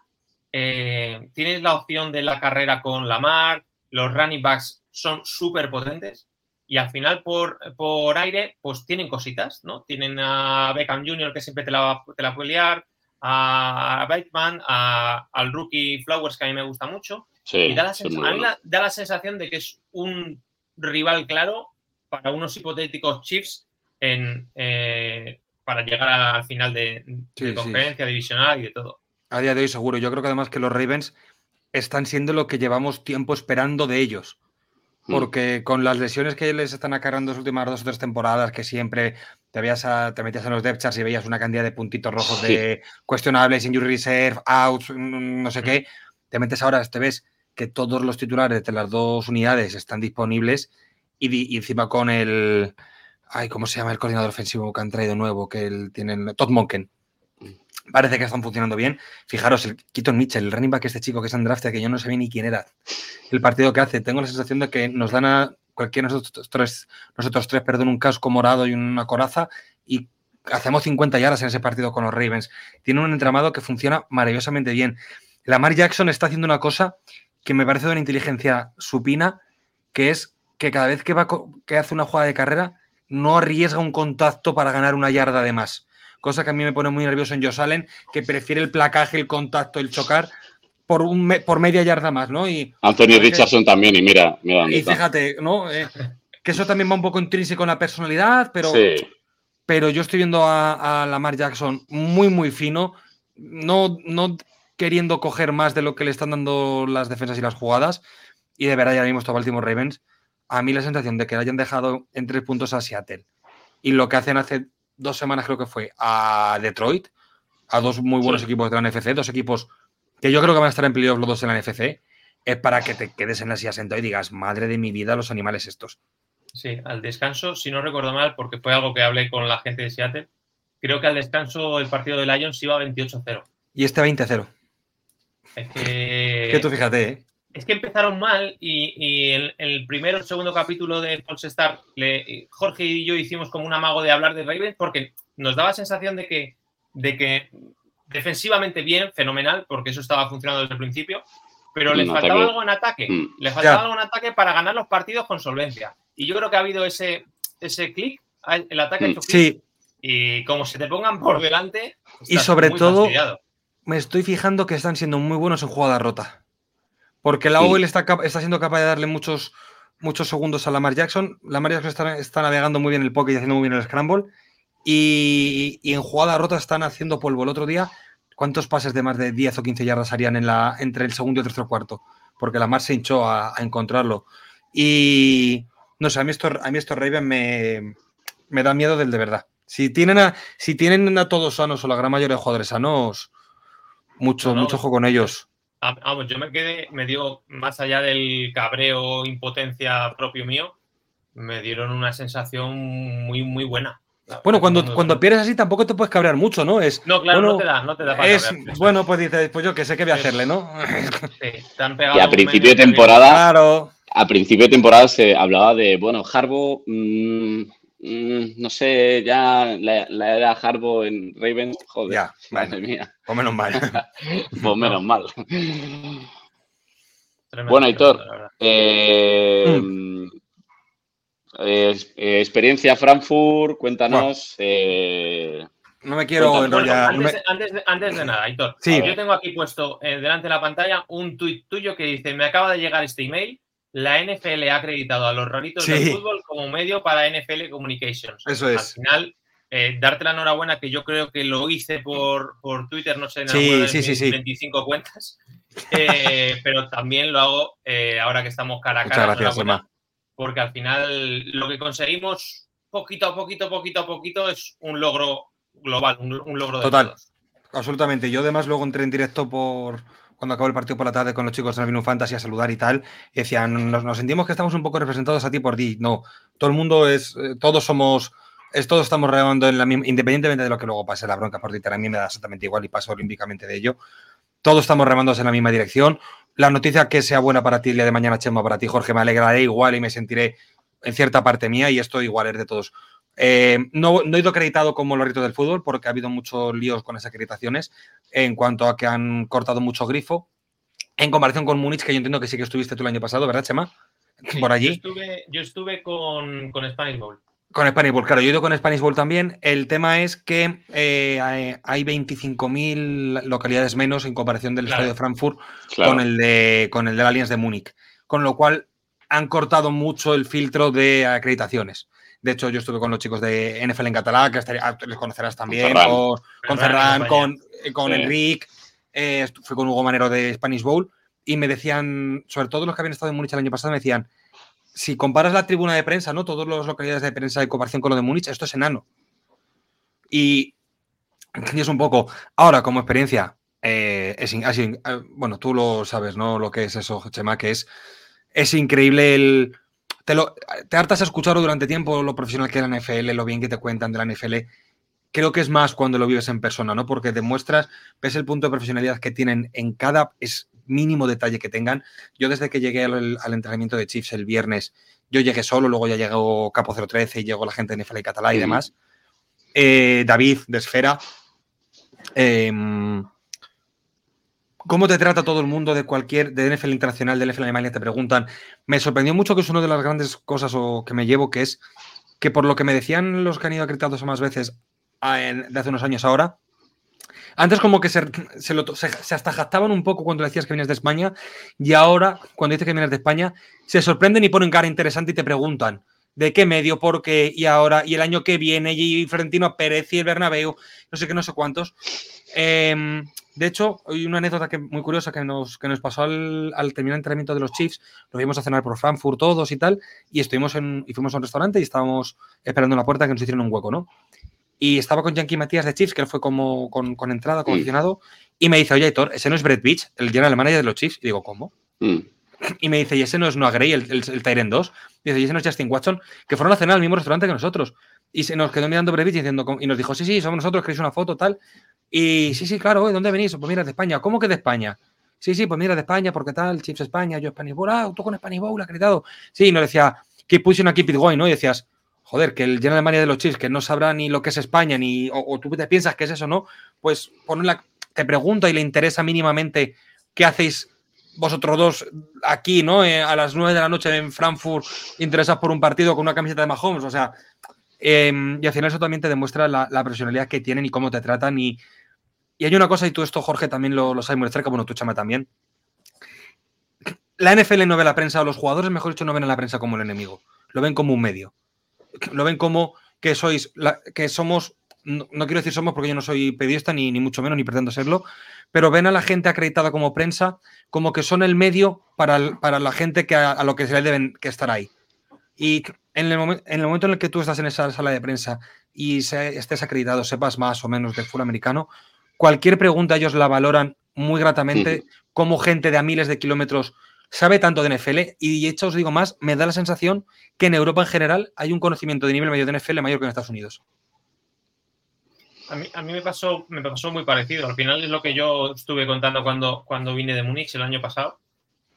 Speaker 4: eh, tienes la opción de la carrera con Lamar, los running backs son súper potentes y al final por, por aire pues tienen cositas, ¿no? Tienen a Beckham Jr. que siempre te la, te la puede liar, a Bateman, a- al rookie Flowers que a mí me gusta mucho
Speaker 5: Sí,
Speaker 4: y da la, sens- a mí la- da la sensación de que es un rival claro para unos hipotéticos Chiefs en, eh, para llegar al final de, de
Speaker 6: Sí, sí.
Speaker 4: conferencia divisional y de todo.
Speaker 6: A día de hoy seguro. Yo creo que además que los Ravens están siendo lo que llevamos tiempo esperando de ellos.
Speaker 5: Mm.
Speaker 6: Porque con las lesiones que les están acarreando las últimas dos o tres temporadas, que siempre te, veías a- te metías en los depth charts y veías una cantidad de puntitos rojos
Speaker 5: Sí.
Speaker 6: de cuestionables, injury reserve, outs, mm, no sé qué, te metes ahora, te ves que todos los titulares de las dos unidades están disponibles y, encima con el... Ay, ¿cómo se llama el coordinador ofensivo que han traído nuevo? Que el, tienen Todd Monken. Parece que están funcionando bien. Fijaros, el Keaton Mitchell, el running back este chico que es en draft, que yo no sabía ni quién era. El partido que hace, tengo la sensación de que nos dan a cualquiera de nosotros tres, nosotros tres, perdón, un casco morado y una coraza y hacemos 50 yardas en ese partido con los Ravens. Tiene un entramado que funciona maravillosamente bien. Lamar Jackson está haciendo una cosa que me parece de una inteligencia supina, que es que cada vez que, va, que hace una jugada de carrera, no arriesga un contacto para ganar una yarda de más. Cosa que a mí me pone muy nervioso en Josh Allen, que prefiere el placaje, el contacto, el chocar por, un me- por media yarda más, ¿no? Y,
Speaker 5: Anthony Richardson también, y mira, mira dónde
Speaker 6: y
Speaker 5: está.
Speaker 6: fíjate, ¿no? Eh, que eso también va un poco intrínseco en la personalidad, pero,
Speaker 5: Sí,
Speaker 6: pero yo estoy viendo a, a Lamar Jackson muy, muy fino, no, no queriendo coger más de lo que le están dando las defensas y las jugadas. Y de verdad, ya vimos todo Baltimore Ravens. A mí la sensación de que le hayan dejado en tres puntos a Seattle y lo que hacen hace dos semanas, creo que fue, a Detroit, a dos muy buenos
Speaker 5: Sí.
Speaker 6: equipos de la NFC, dos equipos que yo creo que van a estar en playoff los dos en la NFC, es para que te quedes en la silla sentado y digas, madre de mi vida, los animales estos.
Speaker 4: Sí, al descanso, si no recuerdo mal, porque fue algo que hablé con la gente de Seattle, creo que al descanso el partido de Lions iba 28-0.
Speaker 6: Y este 20-0.
Speaker 4: Es que,
Speaker 6: Que tú fíjate, ¿eh?
Speaker 4: es que empezaron mal y, y el, el primero o el segundo capítulo de False Start, le- Jorge y yo hicimos como un amago de hablar de Ravens porque nos daba sensación de que, de que defensivamente bien, fenomenal, porque eso estaba funcionando desde el principio, pero le
Speaker 5: En
Speaker 4: faltaba
Speaker 5: ataque.
Speaker 4: algo en ataque.
Speaker 5: Mm.
Speaker 4: Le faltaba
Speaker 6: Ya.
Speaker 4: algo en ataque para ganar los partidos con solvencia. Y yo creo que ha habido ese, ese clic, el ataque ha
Speaker 5: Mm.
Speaker 4: hecho clic,
Speaker 6: Sí,
Speaker 4: y como se te pongan por delante.
Speaker 6: Y sobre
Speaker 4: muy
Speaker 6: todo-
Speaker 4: fastidiado.
Speaker 6: me estoy fijando que están siendo muy buenos en jugada rota. Porque la
Speaker 5: Sí.
Speaker 6: OL está, está siendo capaz de darle muchos, muchos segundos a Lamar Jackson. Lamar Jackson está, está navegando muy bien el pocket y haciendo muy bien el scramble. Y, y en jugada rota están haciendo polvo. El otro día, ¿cuántos pases de más de 10 o 15 yardas harían en la, entre el segundo y el tercer cuarto? Porque Lamar se hinchó a, a encontrarlo. Y no sé, a mí esto, a mí esto Raven me, me da miedo del de verdad. Si tienen, a, si tienen a todos sanos o la gran mayoría de jugadores sanos, mucho,
Speaker 4: No, no,
Speaker 6: mucho ojo con ellos.
Speaker 4: Ah, Vamos, yo me quedé, me dio, más allá del cabreo, impotencia propio mío, me dieron una sensación muy, muy buena.
Speaker 6: Bueno, cuando, cuando pierdes así tampoco te puedes cabrear mucho, ¿no? Es,
Speaker 4: No, claro,
Speaker 6: bueno,
Speaker 4: no te da, no te da para
Speaker 6: es, bueno, pues dices, pues yo que sé qué voy a hacerle, ¿no?
Speaker 4: Sí, te han pegado
Speaker 5: Y a principio de temporada-
Speaker 6: claro.
Speaker 5: a principio de temporada se hablaba de, bueno, Harbo, mm, mm, no sé, ya la, la era Harbo en Raven, joder,
Speaker 6: Ya,
Speaker 5: madre
Speaker 6: bueno.
Speaker 5: mía,
Speaker 6: O menos mal.
Speaker 5: pues menos mal.
Speaker 4: Tremendo,
Speaker 5: Bueno, Aitor,
Speaker 4: la verdad.
Speaker 5: Eh, eh, experiencia Frankfurt, cuéntanos. eh,
Speaker 6: No me quiero
Speaker 5: Cuéntanos.
Speaker 4: Bueno,
Speaker 6: enrollar. no
Speaker 4: antes,
Speaker 6: me-
Speaker 4: de, antes de- antes de nada, Aitor,
Speaker 6: Sí.
Speaker 4: yo tengo aquí puesto eh, delante de la pantalla un tuit tuyo que dice: Me acaba de llegar este email. La NFL ha acreditado a los raritos
Speaker 6: Sí.
Speaker 4: del fútbol como medio para NFL Communications.
Speaker 6: Eso
Speaker 4: Al
Speaker 6: es.
Speaker 4: final, eh, darte la enhorabuena, que yo creo que lo hice por, por Twitter, no sé, en
Speaker 6: Sí,
Speaker 4: alguna de
Speaker 6: sí,
Speaker 4: mis
Speaker 6: sí, sí.
Speaker 4: 25 cuentas. Eh, pero también lo hago eh, ahora que estamos cara a
Speaker 6: Muchas
Speaker 4: cara.
Speaker 6: gracias,
Speaker 4: enhorabuena,
Speaker 6: Emma.
Speaker 4: Porque al final lo que conseguimos poquito a poquito, poquito a poquito, es un logro global, un, un logro de
Speaker 6: Total.
Speaker 4: todos.
Speaker 6: Absolutamente. Yo además luego entré en directo por cuando acabó el partido por la tarde con los chicos de Navinum Fantasy a saludar y tal. Y decían, nos, nos sentimos que estamos un poco representados a ti por ti. No, todo el mundo es, eh, todos somos, es, todos estamos remando en la misma, independientemente de lo que luego pase la bronca por Twitter, a mí me da exactamente igual y paso olímpicamente de ello. Todos estamos remando en la misma dirección. La noticia que sea buena para ti el día de mañana, Chema, para ti, Jorge, me alegraré igual y me sentiré en cierta parte mía y esto igual es de todos. Eh, no, no he ido acreditado como los ritos del fútbol porque ha habido muchos líos con esas acreditaciones en cuanto a que han cortado mucho grifo. En comparación con Múnich, que yo entiendo que sí que estuviste tú el año pasado, ¿verdad, Chema?
Speaker 4: Sí,
Speaker 6: Por
Speaker 4: Yo
Speaker 6: allí.
Speaker 4: estuve, yo estuve con, con Spanish Bowl.
Speaker 6: Con Spanish Bowl, claro, yo he ido con Spanish Bowl también. El tema es que eh, hay- hay 25.000 localidades menos en comparación del
Speaker 4: Claro.
Speaker 6: estadio de Frankfurt
Speaker 5: claro.
Speaker 6: con el de con el de la Allianz de Múnich. Con lo cual han cortado mucho el filtro de acreditaciones. De hecho, yo estuve con los chicos de NFL en catalán, que estaría- ah, les conocerás también,
Speaker 5: Ferran.
Speaker 6: con, con
Speaker 4: Ferran
Speaker 6: con,
Speaker 4: compañía.
Speaker 6: eh, con
Speaker 5: Sí.
Speaker 6: Enric, eh, fui con Hugo Manero de Spanish Bowl y me decían, sobre todo los que habían estado en Múnich el año pasado, me decían, si comparas la tribuna de prensa, ¿no? Todas las localidades de prensa en comparación con lo de Múnich, esto es enano. Y, es un poco, ahora como experiencia, eh, es, eh, bueno, tú lo sabes, ¿no? Lo que es eso, Chema, que es, es increíble el... Te, lo, te hartas a escucharlo durante tiempo, lo profesional que es la NFL, lo bien que te cuentan de la NFL. Creo que es más cuando lo vives en persona, ¿no? Porque demuestras, ves el punto de profesionalidad que tienen en cada es mínimo detalle que tengan. Yo desde que llegué al, al entrenamiento de Chiefs el viernes, yo llegué solo, luego ya llegó Capo 013 y llegó la gente de NFL y Catalá y demás. Eh, David de Esfera. Em, ¿Cómo te trata todo el mundo de cualquier, de NFL internacional, de NFL Alemania? Te preguntan. Me sorprendió mucho que es una de las grandes cosas o que me llevo, que es que por lo que me decían los que han ido acreditados más veces en- de hace unos años ahora, antes como que se, se, lo- se- se hasta jactaban un poco cuando decías que vienes de España y ahora cuando dices que vienes de España se sorprenden y ponen cara interesante y te preguntan de qué medio, por qué y ahora y el año que viene y Florentino Pérez y el Bernabéu, no sé qué, no sé cuántos. Em, de hecho, hay una anécdota que, muy curiosa que nos, que nos pasó al, al terminar el entrenamiento de los Chiefs. Nos fuimos a cenar por Frankfurt todos y tal, y estuvimos en, y fuimos a un restaurante y estábamos esperando en la puerta que nos hicieron un hueco, ¿no? Y estaba con Yankee Matías de Chiefs, que él fue como con, con entrada, como
Speaker 5: Mm.
Speaker 6: y me dice, oye, Héctor, ese no es Brett Beach, el general manager de los Chiefs. Y digo, ¿cómo?
Speaker 5: Mm,
Speaker 6: Y me dice, y ese no es Noah Gray, el, el, el Tyrant 2. Dice, y ese no es Justin Watson, que fueron a cenar al mismo restaurante que nosotros. Y se nos quedó mirando Brett Beach diciendo, y nos dijo, sí, sí, somos nosotros, queréis una foto, tal. Y sí, sí, claro, ¿de dónde venís? Pues mira, de España. ¿Cómo que de España? Sí, sí, pues mira, de España, porque tal, Chiefs España, yo Spanish Bowl, ah, tú con Spanish Bowl, acreditado. Sí, y nos decía, keep pushing a keep it going, ¿no? Y decías, joder, que el general manager de los Chiefs, que no sabrá ni lo que es España, ni, o, tú te piensas que es eso, ¿no? Pues te pregunta y le interesa mínimamente qué hacéis vosotros dos aquí, ¿no? Eh, a las 9 de la noche en Frankfurt, interesados por un partido con una camiseta de Mahomes, o sea, eh, y al final eso también te demuestra la, la profesionalidad que tienen y cómo te tratan y, hay una cosa, y tú esto, Jorge, también lo, lo sabes muy de cerca, bueno, tú, Chama, también. La NFL no ve la prensa, o los jugadores, mejor dicho, no ven a la prensa como el enemigo. Lo ven como un medio. Lo ven como que sois, la- que somos, no, no quiero decir somos porque yo no soy periodista, ni, ni mucho menos, ni pretendo serlo, pero ven a la gente acreditada como prensa como que son el medio para, el- para la gente que a, a lo que se le deben que estar ahí. Y en el, momen- en el momento en el que tú estás en esa sala de prensa y se- estés acreditado, sepas más o menos del fútbol americano, cualquier pregunta ellos la valoran muy gratamente, como gente de a miles de kilómetros sabe tanto de NFL y de hecho os digo más, me da la sensación que en Europa en general hay un conocimiento de nivel medio de NFL mayor que en Estados Unidos.
Speaker 4: A mí, a mí me, pasó, me pasó muy parecido. Al final es lo que yo estuve contando cuando, cuando vine de Múnich el año pasado.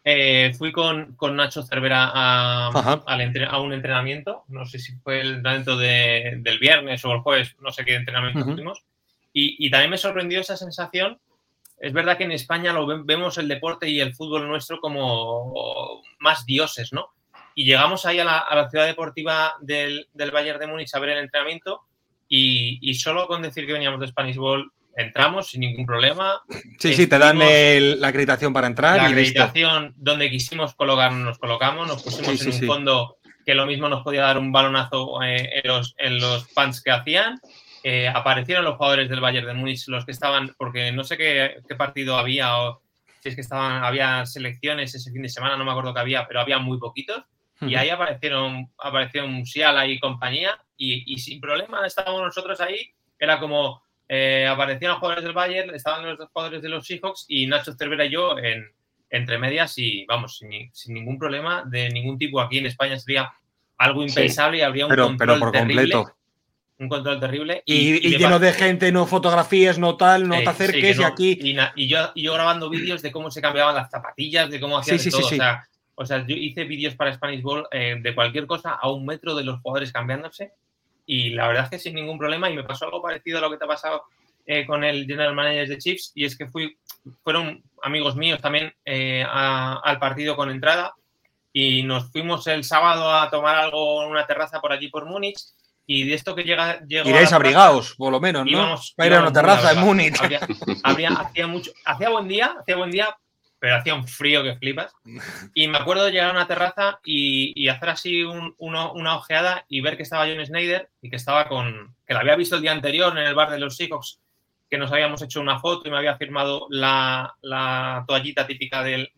Speaker 4: Eh, fui con, con Nacho Cervera a, al entre- a un entrenamiento. No sé si fue el entrenamiento de- del viernes o el jueves, no sé qué entrenamiento
Speaker 6: Ujú.
Speaker 4: fuimos. Y, y también me sorprendió esa sensación es verdad que en España lo vemos el deporte y el fútbol nuestro como más dioses, ¿no? Y llegamos ahí a la, ciudad deportiva del, del, Bayern de Múnich a ver el entrenamiento y, solo con decir que veníamos de Spanish Ball entramos sin ningún problema.
Speaker 6: Sí, sí, te dan la acreditación para entrar.
Speaker 4: La acreditación donde quisimos colocarnos, nos colocamos, nos pusimos en un fondo que lo mismo nos podía dar un balonazo eh, en, los, en los pants que hacían. Eh, aparecieron los jugadores del Bayern de Múnich, los que estaban, porque no sé qué, partido había o si es que estaban, había selecciones ese fin de semana, no me acuerdo qué había, pero había muy poquitos. Y ahí aparecieron, apareció Musiala y compañía, y, sin problema estábamos nosotros ahí. Era como eh, aparecían los jugadores del Bayern, estaban los jugadores de los Seahawks y Nacho Cervera y yo en, entre medias y vamos, sin, sin, ningún problema de ningún tipo. Aquí en España sería algo impensable y habría un control pero por terrible. Completo. Un control terrible.
Speaker 6: Y, lleno de gente, no fotografías, no tal, no te acerques y aquí.
Speaker 4: Y, yo, yo grabando vídeos de cómo se cambiaban las zapatillas, de cómo hacían todo. O sea, o sea, yo hice vídeos para Spanish Ball eh, de cualquier cosa a un metro de los jugadores cambiándose y la verdad es que sin ningún problema y me pasó algo parecido a lo que te ha pasado eh, con el General Manager de Chiefs y es que fui, fueron amigos míos también eh, al partido con entrada y nos fuimos el sábado a tomar algo en una terraza por allí por Múnich y de esto que llega...
Speaker 6: Iréis abrigados, por lo menos, ¿no? Íbamos, a ir a una terraza en Múnich.
Speaker 4: hacía, mucho, hacía buen día, hacía buen día, pero hacía un frío que flipas. Y me acuerdo de llegar a una terraza y, hacer así una ojeada y ver que estaba John Snyder y que estaba con. que la había visto el día anterior en el bar de los Seahawks, que nos habíamos hecho una foto y me había firmado la, toallita típica del,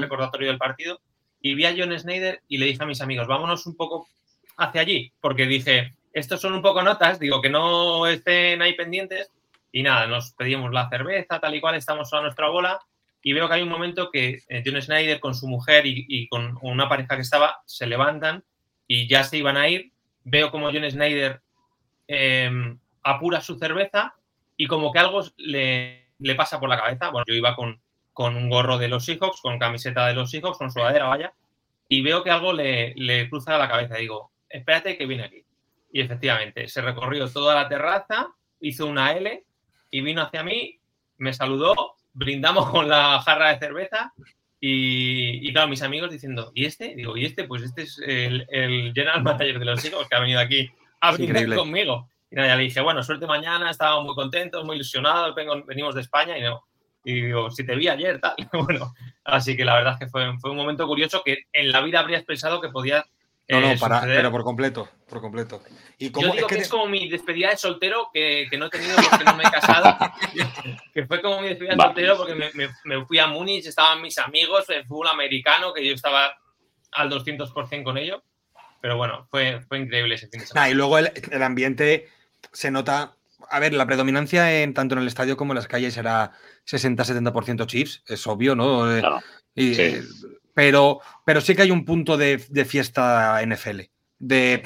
Speaker 4: recordatorio del partido. Y vi a John Snyder y le dije a mis amigos, vámonos un poco hacia allí, porque dije, estos son un poco notas, digo que no estén ahí pendientes. Y nada, nos pedimos la cerveza, tal y cual, estamos a nuestra bola y veo que hay un momento que eh, John Snyder con su mujer y, con una pareja que estaba se levantan y ya se iban a ir. Veo como John Snyder em, apura su cerveza y como que algo le, pasa por la cabeza. Bueno, yo iba con, con, un gorro de los Seahawks, con camiseta de los Seahawks, con sudadera, vaya, y veo que algo le, le cruza la cabeza. Digo, espérate que viene aquí. Y efectivamente, se recorrió toda la terraza, hizo una L y vino hacia mí, me saludó brindamos con la jarra de cerveza y, claro, mis amigos diciendo, ¿y este? Digo, ¿y este? Pues este es el, general manager de los hijos que ha venido aquí a brindar conmigo. Y nada, ya le dije, bueno, suerte mañana, estábamos muy contentos, muy ilusionados, venimos de España y no. Y digo, si te vi ayer, tal. Bueno, así que la verdad es que fue, fue un momento curioso que en la vida habrías pensado que podía
Speaker 6: no, no, para, pero por completo, por completo.
Speaker 4: Y Yo digo que, es como mi despedida de soltero que, no he tenido porque no me he casado. que fue como mi despedida de soltero porque me, fui a Múnich, estaban mis amigos, el fútbol americano, que yo estaba al 200% con ello. Pero bueno, fue, fue increíble ese fin de semana.
Speaker 6: y luego el, ambiente se nota. A ver, la predominancia en, tanto en el estadio como en las calles era 60-70% chips, es obvio, ¿no? y, sí pero, pero sí que hay un punto de, fiesta NFL, de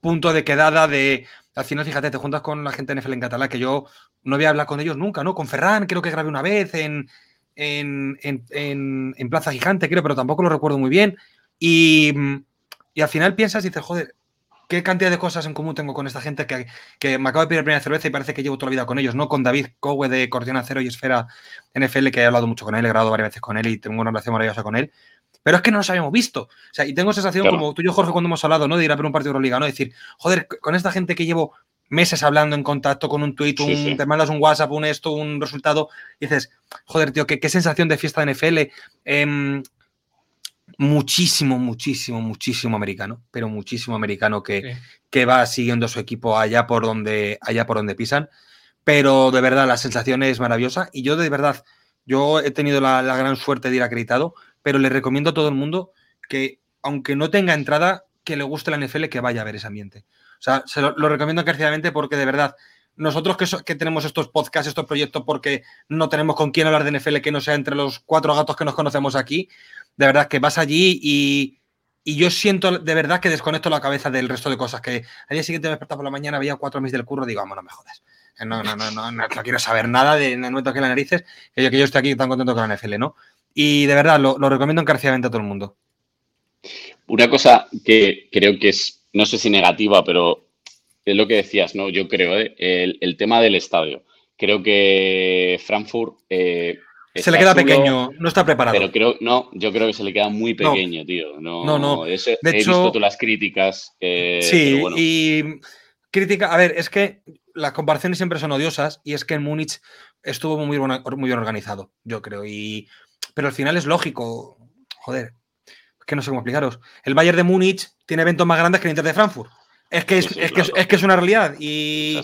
Speaker 6: punto de quedada, de... Al final, fíjate, te juntas con la gente NFL en catalán, que yo no había hablado con ellos nunca, ¿no? Con Ferran, creo que grabé una vez en, en, Plaza Gigante, creo, pero tampoco lo recuerdo muy bien. Y, al final piensas y dices, joder, qué cantidad de cosas en común tengo con esta gente que, que, me acabo de pedir la primera cerveza y parece que llevo toda la vida con ellos, ¿no? Con David Cowe de Cordiona Cero y Esfera NFL, que he hablado mucho con él, he grabado varias veces con él y tengo una relación maravillosa con él. Pero es que no nos habíamos visto. O sea, y tengo sensación, como tú y yo, Jorge, cuando hemos hablado, ¿no? De ir a ver un partido de Euroliga, ¿no? Decir, joder, con esta gente que llevo meses hablando en contacto con un tweet, te mandas un WhatsApp, un esto, un resultado, y dices, joder, tío, qué, sensación de fiesta de NFL. Em, muchísimo, muchísimo, muchísimo americano, pero muchísimo americano que, que, va siguiendo su equipo allá por donde, allá por donde pisan. Pero de verdad, la sensación es maravillosa. Y yo de verdad, yo he tenido la, la gran suerte de ir acreditado pero le recomiendo a todo el mundo que, aunque no tenga entrada, que le guste la NFL, que vaya a ver ese ambiente. O sea, se lo, recomiendo encarecidamente porque de verdad, nosotros que, tenemos estos podcasts, estos proyectos, porque no tenemos con quién hablar de NFL que no sea entre los cuatro gatos que nos conocemos aquí, de verdad que vas allí y, yo siento de verdad que desconecto la cabeza del resto de cosas. Que al día siguiente me despertaba por la mañana, veía cuatro meses del curro, digo, vamos, no me jodas. No, no, no, no, no, quiero saber nada de no me toque las narices, que yo, que yo estoy aquí tan contento con la NFL, ¿no? Y de verdad, lo, recomiendo encarecidamente a todo el mundo.
Speaker 5: Una cosa que creo que es, no sé si negativa, pero es lo que decías, ¿no? Yo creo, ¿eh? el, tema del estadio. Creo que Frankfurt, eh,
Speaker 6: Se le queda
Speaker 5: chulo,
Speaker 6: pequeño, no está preparado.
Speaker 5: Pero creo, no, yo creo que se le queda muy
Speaker 6: No.
Speaker 5: pequeño, tío. No,
Speaker 6: No, no.
Speaker 5: eso-
Speaker 6: De
Speaker 5: he
Speaker 6: hecho-
Speaker 5: visto tú las críticas. eh,
Speaker 6: Sí,
Speaker 5: bueno.
Speaker 6: y crítica, a ver, es que las comparaciones siempre son odiosas y es que en Múnich estuvo muy, buena- muy bien organizado, yo creo. Y, pero al final es lógico, joder, es que no sé cómo explicaros. El Bayern de Múnich tiene eventos más grandes que el Inter de Frankfurt. Es que es,
Speaker 5: Sí, sí,
Speaker 6: es, que es, que es una realidad. Y,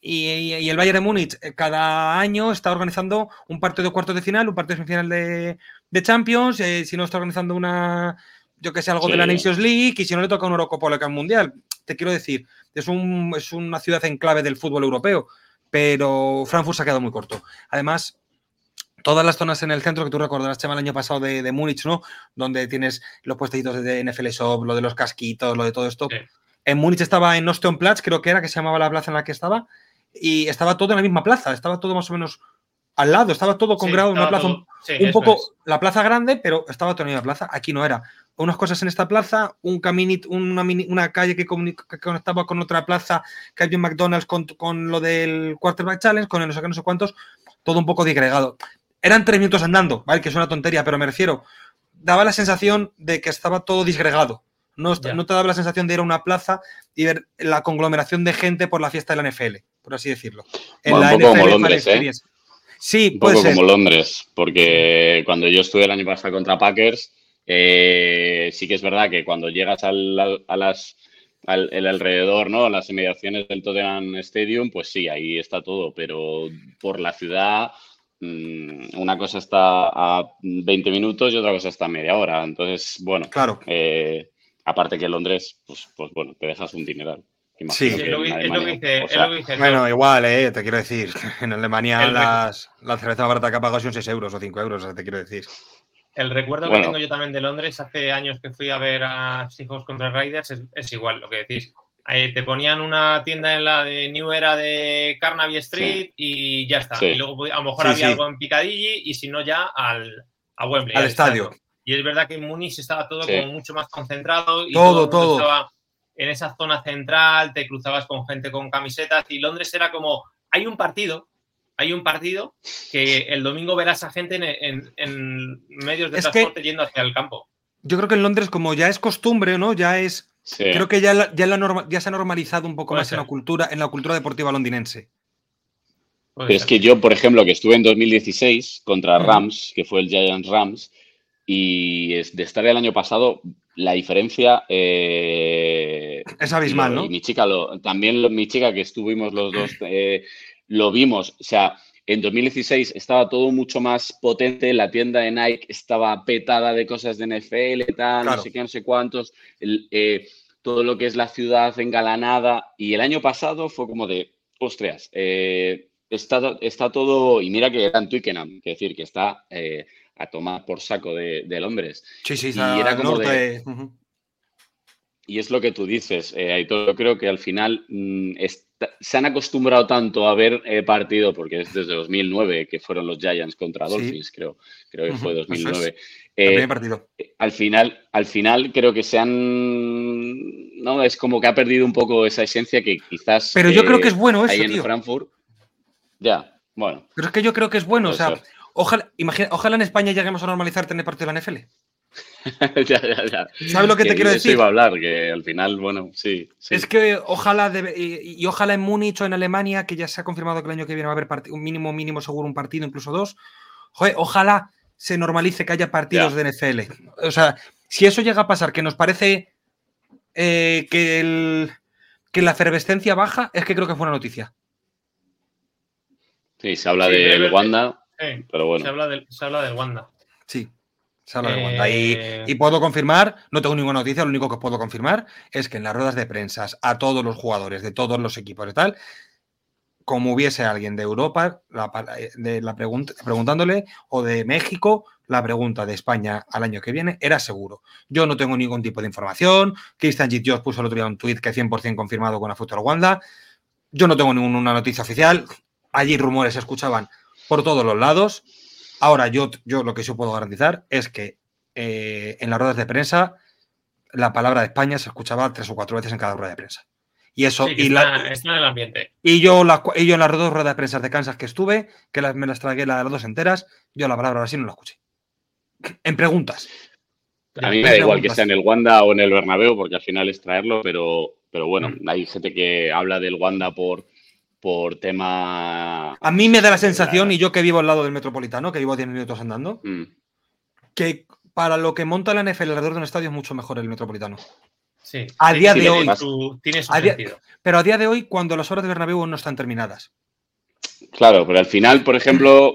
Speaker 6: y, y el Bayern de Múnich eh, cada año está organizando un partido de cuartos de final, un partido de semifinal de, de Champions, eh, si no está organizando una, yo que sé, algo de la. Nations League y si no le toca un Eurocopa o Cup Mundial. Te quiero decir, es, un, es una ciudad en clave del fútbol europeo, pero Frankfurt se ha quedado muy corto. Además, todas las zonas en el centro que tú recordarás, Chema, el año pasado de, de Múnich, ¿no? Donde tienes los puestecitos de NFL Shop, lo de los casquitos, lo de todo esto.
Speaker 4: Sí.
Speaker 6: En Múnich estaba en Osteonplatz, creo que era, que se llamaba la plaza en la que estaba, y estaba todo en la misma plaza, estaba todo más o menos al lado, estaba todo con
Speaker 4: Sí,
Speaker 6: grado, una plaza un-
Speaker 4: sí,
Speaker 6: un poco
Speaker 4: es.
Speaker 6: la plaza grande, pero estaba todo en la misma plaza. Aquí no era. Unas cosas en esta plaza, un caminito, una, mini- una calle que, que conectaba con otra plaza, que había un McDonald's con, con lo del Quarterback Challenge, con el no sé qué, no sé cuántos, todo un poco digregado. Eran tres minutos andando, ¿vale? Que es una tontería, pero me refiero. Daba la sensación de que estaba todo disgregado. No, no te daba la sensación de ir a una plaza y ver la conglomeración de gente por la fiesta de la NFL, por así decirlo. En
Speaker 5: Bueno,
Speaker 6: la
Speaker 5: un poco como
Speaker 6: NFL
Speaker 5: Londres,
Speaker 6: Fan
Speaker 5: ¿eh?
Speaker 6: Experience. Sí,
Speaker 5: Un
Speaker 6: puede
Speaker 5: poco
Speaker 6: ser.
Speaker 5: como Londres, porque cuando yo estuve el año pasado contra Packers, eh, sí que es verdad que cuando llegas al, al- a las, al el alrededor, ¿no? A las inmediaciones del Tottenham Stadium, pues sí, ahí está todo, pero por la ciudad, una cosa está a 20 minutos y otra cosa está a media hora. Entonces, bueno,
Speaker 6: Claro.
Speaker 5: eh, aparte que Londres, pues, pues bueno, te dejas un dineral. Imagino
Speaker 6: Sí.
Speaker 4: Es lo que,
Speaker 5: en
Speaker 4: es lo que
Speaker 5: Alemania,
Speaker 4: dice,
Speaker 5: o
Speaker 4: es
Speaker 5: sea,
Speaker 4: lo que dice
Speaker 6: Bueno, igual, eh, te quiero decir. En Alemania
Speaker 4: El-
Speaker 6: las, la cerveza más barata que ha pagado son 6 euros o 5 euros, te quiero decir.
Speaker 4: El recuerdo
Speaker 5: Bueno.
Speaker 4: que tengo yo también de Londres, hace años que fui a ver a Seahawks contra Riders, es, es igual lo que decís. Eh, te ponían una tienda en la de New Era de Carnaby Street y ya está.
Speaker 5: Sí.
Speaker 4: Y luego a lo mejor
Speaker 6: Sí,
Speaker 4: había algo en Piccadilly y si no ya al, a Wembley.
Speaker 6: Al estadio.
Speaker 4: Y es verdad que en Múnich estaba todo como mucho más concentrado y
Speaker 6: Todo, todo.
Speaker 4: estaba en esa zona central, te cruzabas con gente con camisetas y Londres era como, hay un partido, hay un partido que el domingo verás a gente en, en- en medios de
Speaker 6: Es
Speaker 4: transporte yendo hacia el campo.
Speaker 6: Yo creo que en Londres, como ya es costumbre, ¿no? Ya es.
Speaker 5: Sí.
Speaker 6: Creo que ya, la- ya, la norma- ya se ha normalizado un poco
Speaker 4: Puede
Speaker 6: más en la cultura, en la cultura deportiva londinense.
Speaker 5: Pero es que yo, por ejemplo, que estuve en 2016 contra. Rams, que fue el Giants Rams, y de estar el año pasado, la diferencia eh,
Speaker 6: Es abismal,
Speaker 5: y
Speaker 6: ¿no?
Speaker 5: y mi chica, lo, también lo- mi chica que estuvimos los dos, eh, lo vimos. O sea, en 2016 estaba todo mucho más potente, la tienda de Nike estaba petada de cosas de NFL, tal,
Speaker 6: Claro.
Speaker 5: no sé qué, no sé cuántos. el, eh, todo lo que es la ciudad engalanada. Y el año pasado fue como de, ostras, eh, está, está todo, y mira que era en Twickenham, que decir, que está eh, a tomar por saco de, de Londres.
Speaker 6: Sí, sí,
Speaker 5: Y era como
Speaker 6: norte.
Speaker 5: de-. Y es lo que tú dices, Aitor, yo creo que al final mm, está- se han acostumbrado tanto a ver eh, partido, porque es desde 2009 que fueron los Giants contra
Speaker 6: Sí.
Speaker 5: Dolphins, creo, creo que fue
Speaker 6: Ujú, eso es.
Speaker 5: 2009.
Speaker 6: El
Speaker 5: Eh,
Speaker 6: partido.
Speaker 5: al final, al final creo que se han, no, es como que ha perdido un poco esa esencia que quizás
Speaker 6: Pero yo creo
Speaker 5: eh,
Speaker 6: que es bueno eso,
Speaker 5: hay en
Speaker 6: tío.
Speaker 5: Frankfurt. Ya, bueno,
Speaker 6: Pero es que yo creo que es bueno. O sea, ojalá, imagina, ojalá en España lleguemos a normalizar tener partido de la NFL.
Speaker 5: ya, ya, ya.
Speaker 6: ¿Sabes lo que te quiero
Speaker 5: de
Speaker 6: decir?
Speaker 5: Eso iba a hablar, que al final, bueno, sí. sí.
Speaker 6: Es que ojalá debe- y, y ojalá en Múnich o en Alemania, que ya se ha confirmado que el año que viene va a haber un mínimo, mínimo seguro un partido, incluso dos. joder, ojalá se normalice que haya partidos
Speaker 5: Ya.
Speaker 6: de NFL. O sea, si eso llega a pasar, que nos parece eh, que, el- que la efervescencia baja, es que creo que fue una noticia.
Speaker 5: Sí, se habla
Speaker 4: Sí,
Speaker 5: del
Speaker 4: pero-
Speaker 5: Wanda, pero
Speaker 4: se,
Speaker 5: bueno.
Speaker 4: habla del, se habla del Wanda.
Speaker 6: Sí. Y,
Speaker 4: Eh,
Speaker 6: y puedo confirmar, no tengo ninguna noticia, lo único que puedo confirmar es que en las ruedas de prensa a todos los jugadores de todos los equipos y tal, como hubiese alguien de Europa la, pa- de la pregunta, preguntándole, o de México, la pregunta de España al año que viene era seguro. Yo no tengo ningún tipo de información. Christian Gittios puso el otro día un tuit que 100% confirmado con la de Wanda. Yo no tengo ninguna noticia oficial. Allí rumores se escuchaban por todos los lados. Ahora, yo, yo lo que sí puedo garantizar es que eh, en las ruedas de prensa la palabra de España se escuchaba tres o cuatro veces en cada rueda de prensa. Y eso,
Speaker 4: Sí,
Speaker 6: y,
Speaker 4: está,
Speaker 6: la-
Speaker 4: está en el ambiente.
Speaker 6: y yo, la- y yo en las dos ruedas de prensa de Kansas que estuve, que las, me las tragué las dos enteras, yo la palabra así no la escuché. En preguntas.
Speaker 5: A mí me da igual que sea en el Wanda o en el Bernabéu, porque al final es traerlo, pero, pero bueno,
Speaker 6: Mm.
Speaker 5: hay gente que habla del Wanda por, por tema...
Speaker 6: A mí me da la sensación, y yo que vivo al lado del metropolitano, que vivo a 10 minutos andando,
Speaker 5: Mm.
Speaker 6: que para lo que monta la NFL alrededor de un estadio es mucho mejor el metropolitano.
Speaker 4: Sí.
Speaker 6: A día
Speaker 4: sí,
Speaker 6: de
Speaker 4: tiene
Speaker 6: hoy-
Speaker 4: su- tiene su
Speaker 6: a día-. Pero a día de hoy, cuando las obras de Bernabéu no están terminadas.
Speaker 5: Claro, pero al final, por ejemplo,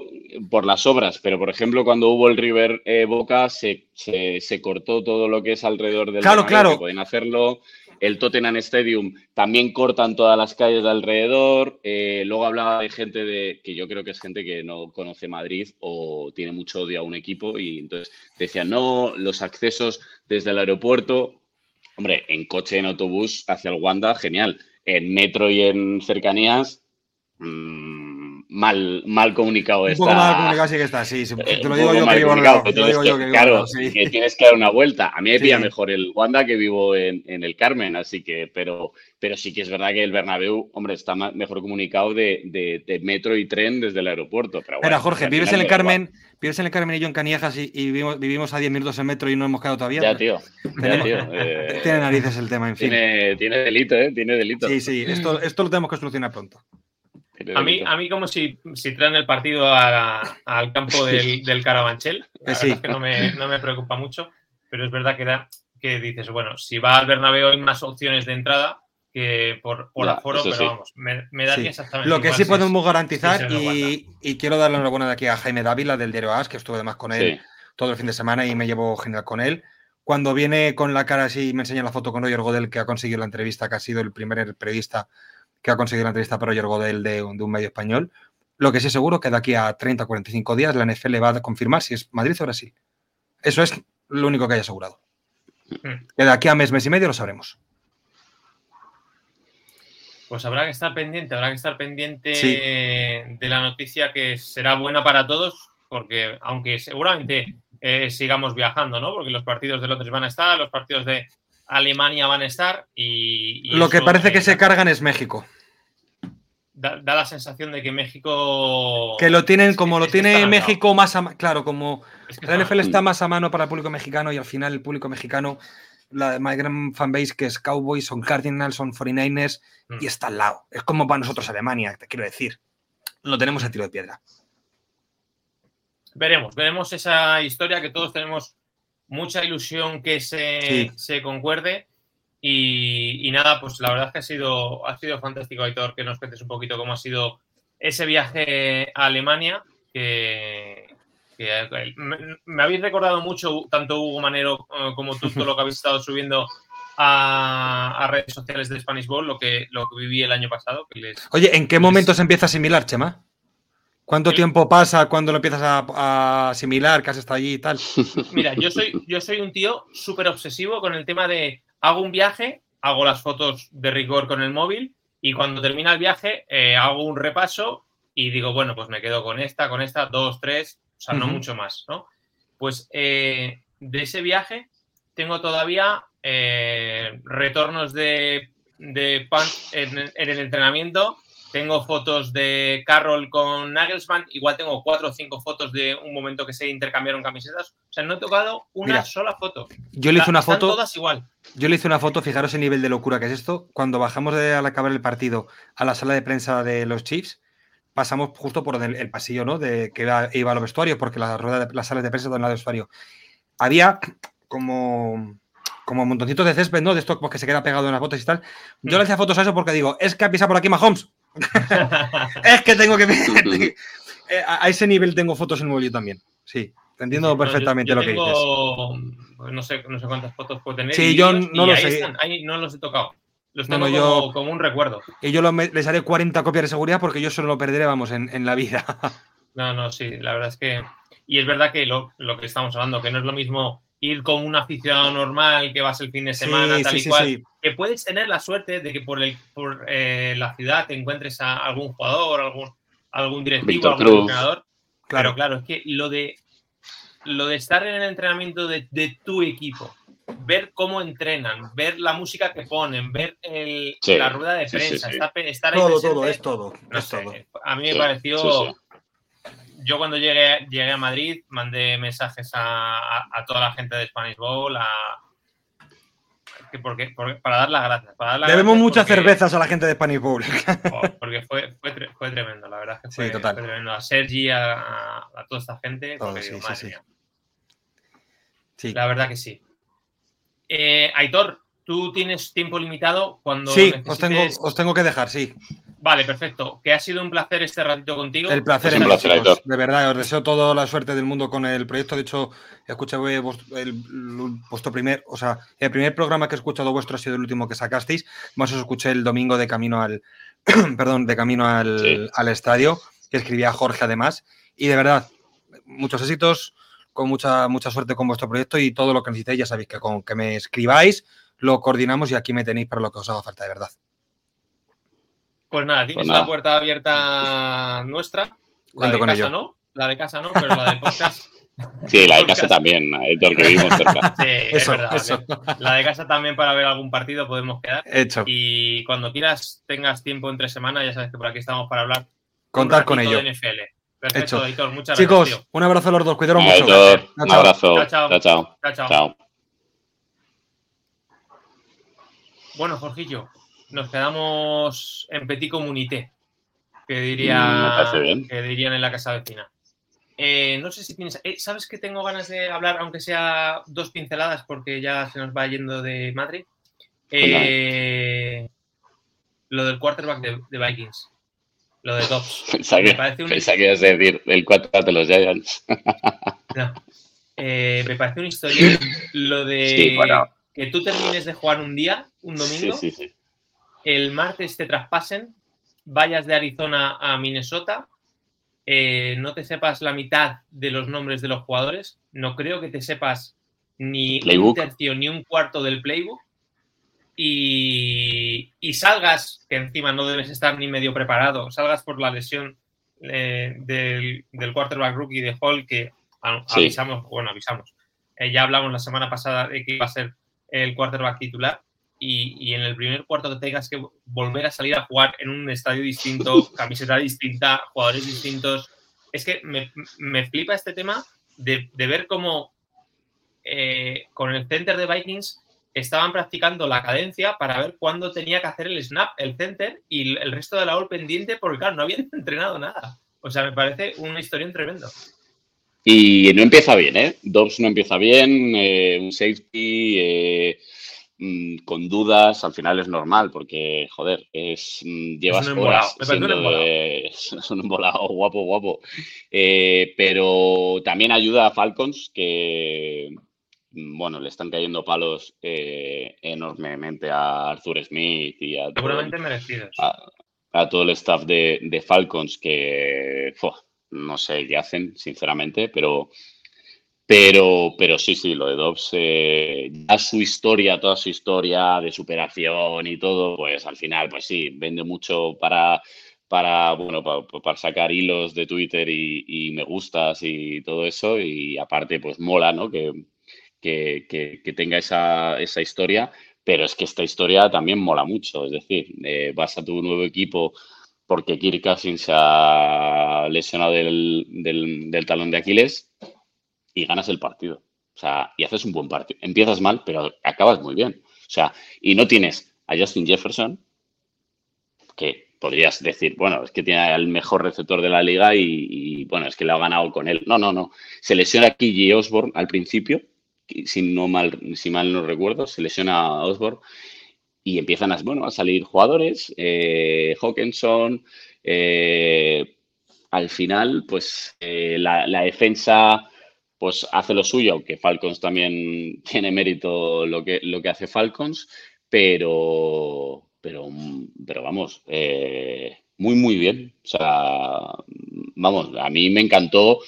Speaker 5: por las obras, pero por ejemplo, cuando hubo el River eh, Boca, se, se- se cortó todo lo que es alrededor del
Speaker 6: Claro,
Speaker 5: Bernabéu,
Speaker 6: claro.
Speaker 5: que pueden hacerlo. El Tottenham Stadium también cortan todas las calles de alrededor. Eh, luego hablaba de gente de que yo creo que es gente que no conoce Madrid o tiene mucho odio a un equipo y entonces decían, no, los accesos desde el aeropuerto, hombre, en coche, en autobús hacia el Wanda, genial. En metro y en cercanías, mm, mal, mal comunicado
Speaker 6: Un
Speaker 5: está.
Speaker 6: poco más comunicado sí que está, sí.
Speaker 5: Eh,
Speaker 6: Te lo
Speaker 5: un
Speaker 6: digo yo que
Speaker 5: mal
Speaker 6: vivo lado.
Speaker 5: que
Speaker 6: Te digo yo que
Speaker 5: claro,
Speaker 6: sí.
Speaker 5: que tienes que dar una vuelta. A mí me
Speaker 6: Sí.
Speaker 5: pilla mejor el Wanda que vivo en, en el Carmen, así que, pero, pero sí que es verdad que el Bernabéu, hombre, está mejor comunicado de, de- de metro y tren desde el aeropuerto. Pero bueno,
Speaker 6: Jorge,
Speaker 5: al
Speaker 6: ¿vives en el. Carmen? ¿Vives en el Carmen y yo en Caniejas y, y vivimos, vivimos a 10 minutos en metro y no hemos quedado todavía?
Speaker 5: Ya, tío. Ya, tío. eh,
Speaker 6: Tiene narices el tema, en fin.
Speaker 5: tiene, tiene delito, ¿eh? Tiene delito.
Speaker 6: Sí, sí, esto, esto lo tenemos que solucionar pronto.
Speaker 4: A mí, a mí como si, si traen el partido a- al campo del, del Carabanchel, la
Speaker 6: sí.
Speaker 4: es que no me, no me preocupa mucho, pero es verdad que, da, que dices, bueno, si va al Bernabéu hay más opciones de entrada que por, por
Speaker 5: Ya,
Speaker 4: aforo, pero
Speaker 5: sí.
Speaker 4: vamos, me, me daría
Speaker 6: Sí.
Speaker 4: exactamente
Speaker 6: Lo que
Speaker 4: igual
Speaker 6: sí
Speaker 4: si
Speaker 6: podemos garantizar, y, y quiero darle la enhorabuena de aquí a Jaime Dávila del diario AS, que estuve además con él
Speaker 5: Sí.
Speaker 6: todo el fin de semana y me llevo genial con él. Cuando viene con la cara así y me enseña la foto con Roger Godel, que ha conseguido la entrevista, que ha sido el primer periodista que ha conseguido la entrevista para Roger Godel de, un- de un medio español. Lo que sí seguro que de aquí a 30 o 45 días la NFL va a confirmar si es Madrid o Brasil. Eso es lo único que hay asegurado.
Speaker 4: Mm.
Speaker 6: Que de aquí a mes, mes y medio lo sabremos.
Speaker 4: Pues habrá que estar pendiente, habrá que estar pendiente
Speaker 6: Sí.
Speaker 4: de la noticia que será buena para todos, porque aunque seguramente eh, sigamos viajando, ¿no? Porque los partidos de Londres van a estar, los partidos de Alemania van a estar y... y
Speaker 6: Lo que parece que se cargan es México.
Speaker 4: da, da la sensación de que México...
Speaker 6: Que lo tienen como lo
Speaker 4: es
Speaker 6: tiene. México más a ma- Claro, como
Speaker 4: Es que
Speaker 6: la
Speaker 4: está
Speaker 6: NFL está más a mano para el público mexicano y al final el público mexicano, la más gran fanbase que es Cowboys, son Cardinals, son 49ers
Speaker 4: Mm.
Speaker 6: y está al lado. Es como para nosotros Alemania, te quiero decir. Lo tenemos a tiro de piedra.
Speaker 4: Veremos, veremos esa historia que todos tenemos mucha ilusión que se,
Speaker 6: Sí.
Speaker 4: se concuerde. Y, y nada, pues la verdad es que ha sido, ha sido fantástico, Aitor, que nos cuentes un poquito cómo ha sido ese viaje a Alemania. Que, que, eh, me, me habéis recordado mucho, tanto Hugo Manero eh, como tú, todo lo que habéis estado subiendo a, a redes sociales de Spanish Ball, lo que, lo que viví el año pasado. Que les,
Speaker 6: Oye, ¿en qué
Speaker 4: Pues-
Speaker 6: momento se empieza a asimilar, Chema? ¿Cuánto tiempo pasa cuando lo empiezas a, a asimilar, que has estado allí y tal?
Speaker 4: Mira, yo soy, yo soy un tío súper obsesivo con el tema de hago un viaje, hago las fotos de rigor con el móvil y cuando termina el viaje eh, hago un repaso y digo, bueno, pues me quedo con esta, con esta, dos, tres, o sea, no mucho más, ¿no? Pues eh, de ese viaje tengo todavía eh, retornos de, de en, en el entrenamiento. Tengo fotos de Carroll con Nagelsmann. Igual tengo cuatro o cinco fotos de un momento que se intercambiaron camisetas. O sea, no he tocado una
Speaker 6: Mira,
Speaker 4: sola foto.
Speaker 6: Yo le hice una
Speaker 4: Están
Speaker 6: foto.
Speaker 4: todas igual.
Speaker 6: Yo le hice una foto, fijaros el nivel de locura que es esto. Cuando bajamos de, al acabar el partido a la sala de prensa de los Chiefs, pasamos justo por el, el pasillo, ¿no? De que iba, iba a los vestuarios, porque la rueda de- las salas de prensa están al lado del vestuario. Había como, como montoncitos de césped, ¿no? De esto pues, que se queda pegado en las botas y tal. Yo le hacía fotos a eso porque digo, es que ha pisado por aquí Mahomes. es que tengo que. Eh, a ese nivel tengo fotos en móvil yo también. Sí, te entiendo
Speaker 4: No, yo-
Speaker 6: perfectamente
Speaker 4: yo
Speaker 6: lo que dices.
Speaker 4: tengo, pues No sé, no sé cuántas fotos puedo tener.
Speaker 6: Sí,
Speaker 4: y
Speaker 6: yo no
Speaker 4: y
Speaker 6: lo
Speaker 4: ahí
Speaker 6: sé.
Speaker 4: están, ahí no los he tocado. Los
Speaker 6: No,
Speaker 4: tengo
Speaker 6: no, yo-
Speaker 4: como, como un recuerdo.
Speaker 6: Y yo les haré 40 copias de seguridad porque yo solo lo perderé, vamos, en, en la vida.
Speaker 4: No, no, sí, la verdad es que. Y es verdad que lo, lo que estamos hablando, que no es lo mismo ir con un aficionado normal que vas el fin de semana,
Speaker 6: Sí,
Speaker 4: tal
Speaker 6: sí,
Speaker 4: y
Speaker 6: sí,
Speaker 4: cual.
Speaker 6: sí.
Speaker 4: Que puedes tener la suerte de que por, el, por eh, la ciudad te encuentres a algún jugador, algún, algún directivo, algún
Speaker 5: Cruz.
Speaker 4: entrenador.
Speaker 6: Claro.
Speaker 4: Pero claro, es que lo de lo de estar en el entrenamiento de, de tu equipo ver cómo entrenan, ver la música que ponen, ver el-
Speaker 5: Sí,
Speaker 4: la rueda de
Speaker 5: sí, sí,
Speaker 4: prensa,
Speaker 5: sí.
Speaker 4: estar, estar ahí
Speaker 6: Todo,
Speaker 4: presente,
Speaker 6: todo, es todo.
Speaker 4: no
Speaker 6: es
Speaker 4: sé,
Speaker 6: todo.
Speaker 4: a mí me
Speaker 5: Sí,
Speaker 4: pareció...
Speaker 5: sí,
Speaker 4: Yo cuando llegué, llegué a Madrid mandé mensajes a, a- a toda la gente de Spanish Bowl a, que porque, porque- para dar las gracias. Para dar las
Speaker 6: Debemos
Speaker 4: gracias
Speaker 6: muchas
Speaker 4: porque-
Speaker 6: cervezas a la gente de Spanish Bowl.
Speaker 4: Joder, Porque fue, fue, tre- fue tremendo, la verdad es que
Speaker 6: Sí,
Speaker 4: fue,
Speaker 6: total.
Speaker 4: fue tremendo. A Sergi, a, a- a toda esta gente,
Speaker 6: Todo,
Speaker 4: porque
Speaker 6: sí,
Speaker 4: digo,
Speaker 6: sí, sí. Sí.
Speaker 4: La verdad que sí. Eh, Aitor, tú tienes tiempo limitado cuando
Speaker 6: Sí, os tengo, os tengo que dejar, sí.
Speaker 4: Vale, perfecto. Que ha sido un placer este ratito contigo.
Speaker 6: El placer
Speaker 5: Es un placer. Aitor.
Speaker 6: De verdad, os deseo toda la suerte del mundo con el proyecto. De hecho, escuché vuestro, el, vuestro primer, o sea, el primer programa que he escuchado vuestro ha sido el último que sacasteis. Más os escuché el domingo de camino al, perdón, de camino al,
Speaker 5: Sí.
Speaker 6: al estadio, que escribía Jorge además. Y de verdad, muchos éxitos, con mucha, mucha suerte con vuestro proyecto y todo lo que necesitéis, ya sabéis que con que me escribáis, lo coordinamos y aquí me tenéis para lo que os haga falta, de verdad.
Speaker 4: Pues nada, tienes
Speaker 5: Pues nada.
Speaker 4: la puerta abierta nuestra. La
Speaker 6: Cuento
Speaker 4: de
Speaker 6: con
Speaker 4: casa
Speaker 6: ello.
Speaker 4: no, la de casa no, pero la de podcast.
Speaker 5: Sí, la de casa también, Héctor, que vivimos cerca.
Speaker 4: Sí, es verdad.
Speaker 6: eso.
Speaker 4: La de casa también para ver algún partido podemos quedar.
Speaker 6: Hecho.
Speaker 4: Y cuando quieras, tengas tiempo entre semana, ya sabes que por aquí estamos para hablar.
Speaker 6: Contar con ello.
Speaker 4: de NFL. Perfecto,
Speaker 6: Hecho.
Speaker 4: Editor, muchas
Speaker 6: Chicos,
Speaker 4: gracias.
Speaker 6: un abrazo a los dos. Cuidaros mucho.
Speaker 5: Un
Speaker 6: chao.
Speaker 5: abrazo.
Speaker 4: Chao, chao.
Speaker 5: Chao. Chao,
Speaker 4: chao. Chao. Bueno, Jorgillo, nos quedamos en Petit Communité, que,
Speaker 5: Mm,
Speaker 4: diría,
Speaker 5: bien.
Speaker 4: que dirían en la casa vecina. Eh, no sé si tienes. eh, ¿Sabes que tengo ganas de hablar, aunque sea dos pinceladas, porque ya se nos va yendo de Madrid? Eh, lo del quarterback de, de Vikings. Lo de Dobbs.
Speaker 5: Pensaba
Speaker 4: Me parece un-
Speaker 5: pensaba que ibas a decir el 4 de los Giants.
Speaker 4: No. Eh, me parece una historia. Lo de
Speaker 5: Sí, bueno.
Speaker 4: que tú termines de jugar un día, un domingo,
Speaker 5: sí, sí.
Speaker 4: El martes te traspasen, vayas de Arizona a Minnesota, eh, no te sepas la mitad de los nombres de los jugadores, no creo que te sepas ni
Speaker 5: Playbook.
Speaker 4: un tercio ni un cuarto del playbook y, y salgas, que encima no debes estar ni medio preparado, salgas por la lesión eh, del, del quarterback rookie de Hall, que a-
Speaker 5: Sí.
Speaker 4: avisamos, bueno, avisamos. Eh, ya hablamos la semana pasada de que iba a ser el quarterback titular y, y en el primer cuarto que tengas que volver a salir a jugar en un estadio distinto, camiseta distinta, jugadores distintos. Es que me, me flipa este tema de, de ver cómo eh, con el center de Vikings estaban practicando la cadencia para ver cuándo tenía que hacer el snap, el center y el resto de la all pendiente, porque claro, no habían entrenado nada. O sea, me parece una historia tremendo.
Speaker 5: Y no empieza bien, ¿eh? Dobbs no empieza bien, eh, un safety eh, mm, con dudas, al final es normal porque, joder, es, mm, llevas
Speaker 4: un
Speaker 5: horas siendo, es un embolado guapo, guapo. Eh, pero también ayuda a Falcons que, mm, bueno, le están cayendo palos eh, enormemente a Arthur Smith y a todo,
Speaker 4: Seguramente merecidos.
Speaker 5: a, a todo el staff de, de Falcons que no sé qué hacen, sinceramente, pero, pero, pero sí, sí, lo de Dobbs, eh, ya su historia, toda su historia de superación y todo, pues al final, pues sí, vende mucho para, para bueno, para, sacar hilos de Twitter y, me gustas y todo eso, y aparte, pues mola, ¿no? Que, que, que- tenga esa, esa historia, pero es que esta historia también mola mucho, es decir, eh, vas a tu nuevo equipo porque Kirk Cousins se ha lesionado del- del talón de Aquiles y ganas el partido. O sea, y haces un buen partido. Empiezas mal, pero acabas muy bien. O sea, y no tienes a Justin Jefferson, que podrías decir, bueno, es que tiene el mejor receptor de la liga y, bueno, es que le ha ganado con él. No, no, no. Se lesiona a KJ Osborne al principio, si, no mal, si mal no recuerdo, se lesiona a Osborne y empiezan a, bueno, a salir jugadores, eh, Hawkinson, eh, al final, pues eh, la defensa pues hace lo suyo, aunque Falcons también tiene mérito lo que, lo que hace Falcons, pero, pero, pero vamos, eh, muy, muy bien. O sea, vamos, a mí me encantó.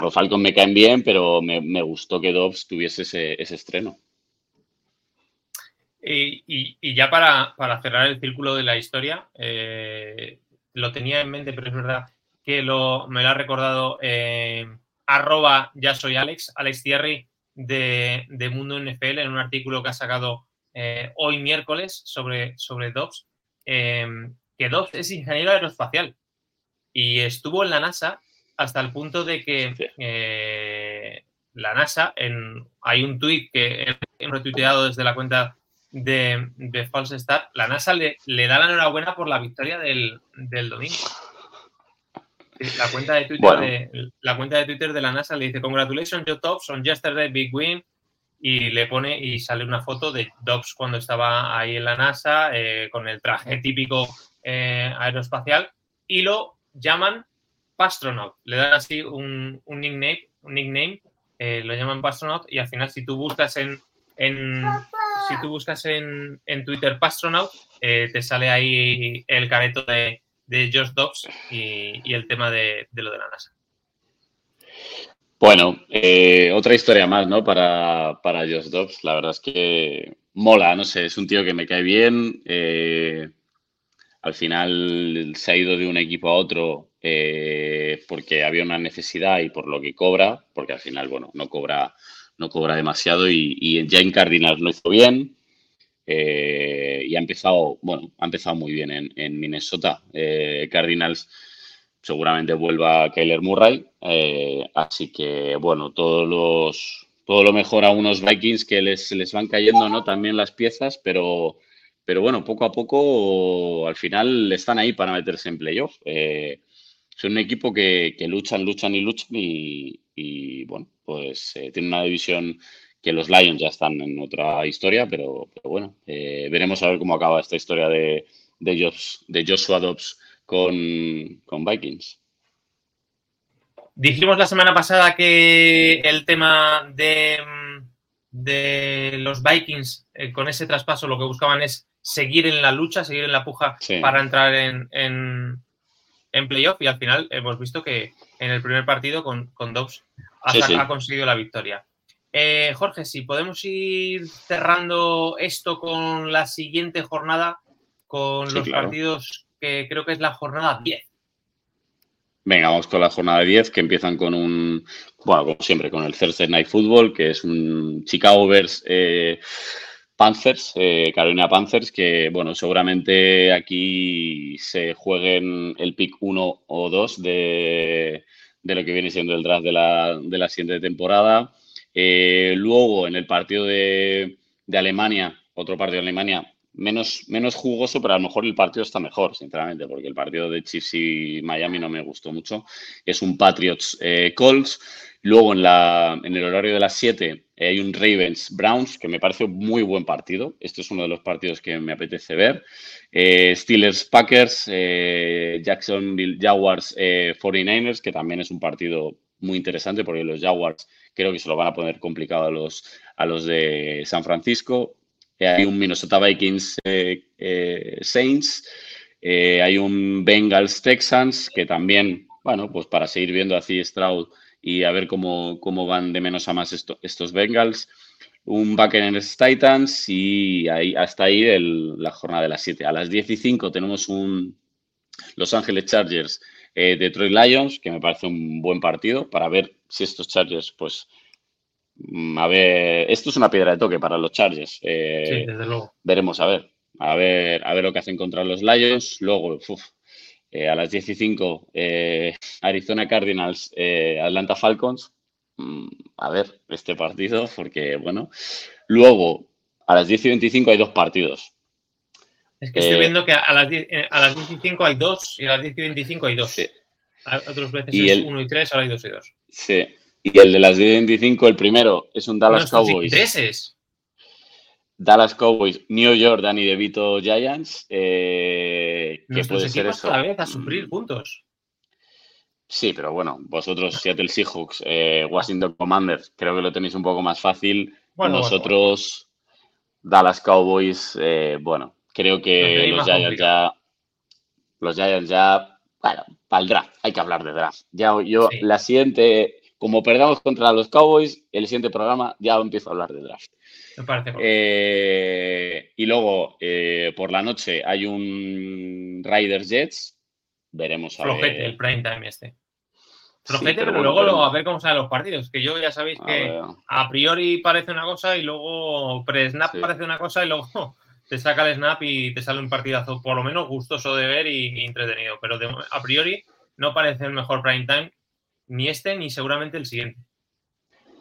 Speaker 5: Los Falcons me caen bien, pero me, gustó que Dobbs tuviese ese, ese estreno.
Speaker 4: Y, y- y ya para, para cerrar el círculo de la historia, eh, lo tenía en mente, pero es verdad que lo, me lo ha recordado eh, arroba ya soy Alex, Alex Thierry, de, de Mundo NFL en un artículo que ha sacado eh, hoy miércoles sobre, sobre Dobbs, eh, que Dobbs es ingeniero aeroespacial y estuvo en la NASA hasta el punto de que eh, la NASA, en, hay un tuit que he retuiteado desde la cuenta de, de False Start, la NASA le, le da la enhorabuena por la victoria del, del domingo. La cuenta, de Twitter
Speaker 5: Bueno.
Speaker 4: de, la cuenta de Twitter de la NASA le dice Congratulations, your tops on yesterday big win. Y le pone y sale una foto de Dobbs cuando estaba ahí en la NASA eh, con el traje típico eh, aeroespacial y lo llaman Pastronaut. Le dan así un, un nickname, un nickname eh, lo llaman Pastronaut y al final si tú buscas en, en si tú buscas en, en Twitter Pastronaut te sale ahí el careto de, de Josh Dobbs y, el tema de, de lo de la NASA.
Speaker 5: Bueno, eh, otra historia más, ¿no? Para, para Josh Dobbs. La verdad es que mola, no sé, es un tío que me cae bien. eh, al final se ha ido de un equipo a otro eh, porque había una necesidad y por lo que cobra, porque al final, bueno, no cobra, no cobra demasiado y, y ya en Cardinals lo hizo bien. Eh, y ha empezado, bueno, ha empezado muy bien en, en Minnesota. Eh, Cardinals seguramente vuelva Kyler Murray. eh, así que, bueno, todos los, todo lo mejor a unos Vikings que les, les van cayendo, ¿no? También las piezas, pero, pero bueno, poco a poco al final están ahí para meterse en playoff. Eh, son un equipo que, que luchan, luchan y luchan y, y, bueno, pues eh, tiene una división que los Lions ya están en otra historia, pero, pero bueno, eh, veremos a ver cómo acaba esta historia de, de, Jos- de Joshua Dobbs con, con Vikings.
Speaker 4: Dijimos la semana pasada que el tema de, de los Vikings eh, con ese traspaso lo que buscaban es seguir en la lucha, seguir en la puja
Speaker 5: Sí.
Speaker 4: para entrar en, en, en playoff y al final hemos visto que en el primer partido con, con Dobbs ha,
Speaker 5: Sí, sí.
Speaker 4: ha conseguido la victoria. Eh, Jorge, si podemos ir cerrando esto con la siguiente jornada, con
Speaker 5: Sí,
Speaker 4: los
Speaker 5: claro.
Speaker 4: partidos que creo que es la jornada 10.
Speaker 5: Venga, vamos con la jornada 10 que empiezan con un, bueno, como siempre, con el Thursday Night Football, que es un Chicago Bears eh, Panthers, eh, Carolina Panthers, que, bueno, seguramente aquí se jueguen el pick 1 o 2 de, de lo que viene siendo el draft de la, de la siguiente temporada. Eh, luego, en el partido de, Alemania, otro partido de Alemania, menos, menos jugoso, pero a lo mejor el partido está mejor, sinceramente, porque el partido de Chiefs y Miami no me gustó mucho. Es un Patriots eh, Colts. Luego en, la, en el horario de las 7 eh, hay un Ravens Browns, que me parece un muy buen partido. Este es uno de los partidos que me apetece ver. Steelers Packers, Jacksonville Jaguars eh, 49ers, que también es un partido muy interesante porque los Jaguars creo que se lo van a poner complicado a los, a los de San Francisco. Eh, hay un Minnesota Vikings eh, eh, Saints. Hay un Bengals Texans que también, bueno, pues para seguir viendo así Stroud y a ver cómo, cómo van de menos a más esto- estos Bengals. Un Buccaneers Titans y ahí, hasta ahí la jornada de las 7. A las 10 y 5 tenemos un Los Ángeles Chargers eh, Detroit Lions, que me parece un buen partido para ver si estos Chargers, pues, mm, a ver, esto es una piedra de toque para los Chargers. Eh,
Speaker 4: Sí, desde luego.
Speaker 5: veremos a ver. A ver, a ver lo que hacen contra los Lions. Luego, uf, eh, a las 10 y 5, eh, Arizona Cardinals, Atlanta Falcons. Mm, a ver este partido, porque bueno. Luego, a las 10 y 25 hay dos partidos.
Speaker 4: Es que estoy
Speaker 5: Eh,
Speaker 4: viendo que a las, 10, eh, a las 10 y 5 hay dos y a las 10 y 25 hay dos.
Speaker 5: Sí.
Speaker 4: A- Otras veces
Speaker 5: Y
Speaker 4: es
Speaker 5: el-
Speaker 4: 1 y 3, ahora hay 2 y 2.
Speaker 5: Sí. Y el de las 10 y 25, el primero, es un Dallas Cowboys.
Speaker 4: Intereses.
Speaker 5: Dallas Cowboys, New York, Danny DeVito Giants. Eh, que
Speaker 4: Nuestros
Speaker 5: puede ser
Speaker 4: equipos
Speaker 5: eso.
Speaker 4: cada vez a sufrir puntos.
Speaker 5: Sí, pero bueno, vosotros, Seattle Seahawks, eh, Washington Commanders, creo que lo tenéis un poco más fácil.
Speaker 4: Bueno,
Speaker 5: Nosotros, Dallas Cowboys, eh, bueno, creo que los Giants ya. Los Giants ya. Bueno, para el draft, hay que hablar de draft. Ya yo,
Speaker 4: Sí.
Speaker 5: la siguiente, como perdamos contra los Cowboys, el siguiente programa ya empiezo a hablar de draft.
Speaker 4: Me parece.
Speaker 5: Eh, y luego, eh, por la noche, hay un Riders Jets. Veremos a
Speaker 4: Flojete
Speaker 5: ver.
Speaker 4: el prime time este. Flojete,
Speaker 5: pero
Speaker 4: luego
Speaker 5: pero-
Speaker 4: a ver cómo salen los partidos. Que yo ya sabéis que a priori parece una cosa y luego pre-snap
Speaker 5: Sí.
Speaker 4: parece una cosa y luego te saca el snap y te sale un partidazo por lo menos gustoso de ver y, y entretenido. Pero de- a priori no parece el mejor prime time ni este ni seguramente el siguiente.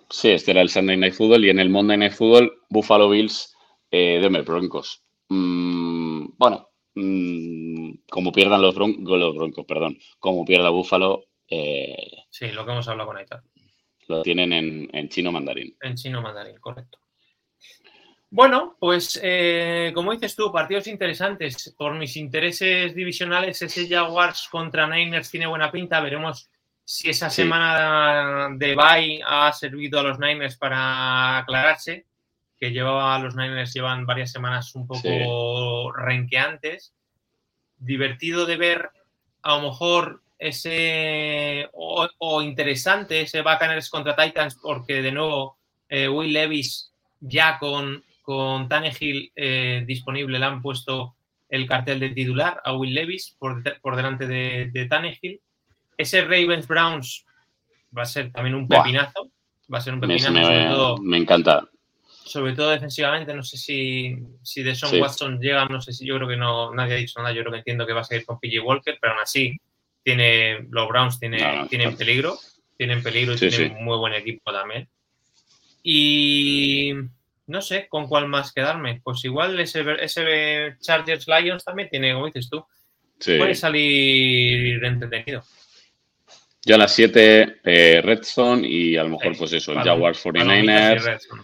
Speaker 5: Sí, este era el Sunday Night Football y en el Monday Night Football, Buffalo Bills, eh, Denver Broncos. Mm, bueno, mm, como pierdan los, bron- los Broncos, perdón, como pierda Buffalo, eh,
Speaker 4: Sí, lo que hemos hablado con Aitor.
Speaker 5: lo tienen en, en chino mandarín.
Speaker 4: En chino mandarín, correcto. Bueno, pues eh, como dices tú, partidos interesantes. Por mis intereses divisionales, ese Jaguars contra Niners tiene buena pinta. Veremos si esa
Speaker 5: Sí.
Speaker 4: semana de bye ha servido a los Niners para aclararse, que llevaba los Niners llevan varias semanas un poco renqueantes. Divertido de ver, a lo mejor ese o, o interesante ese Buccaneers contra Titans, porque de nuevo eh, Will Levis ya con, con Tannehill eh, disponible le han puesto el cartel de titular a Will Levis por, por delante de, de Tannehill. Ese Ravens Browns va a ser también un
Speaker 5: Buah.
Speaker 4: pepinazo. Va a ser un
Speaker 5: Me,
Speaker 4: pepinazo, sobre
Speaker 5: me-
Speaker 4: todo,
Speaker 5: me encanta.
Speaker 4: sobre todo defensivamente. No sé si, si de
Speaker 5: Sí.
Speaker 4: Watson llega, no sé si yo creo que no, nadie ha dicho nada. Yo creo que entiendo que va a seguir con PJ Walker, pero aún así tiene, los Browns tiene,
Speaker 5: No,
Speaker 4: tienen peligro. Tienen peligro y
Speaker 5: Sí,
Speaker 4: tienen
Speaker 5: sí.
Speaker 4: un muy buen equipo también. Y no sé con cuál más quedarme. Pues igual ese, ese Chargers Lions también tiene, como dices tú,
Speaker 5: Sí.
Speaker 4: puede salir entretenido.
Speaker 5: Yo a las 7, eh, Redstone y a lo mejor,
Speaker 4: Sí,
Speaker 5: pues eso,
Speaker 4: palom-
Speaker 5: Jaguars
Speaker 4: palomitas y
Speaker 5: 49ers.
Speaker 4: Redstone.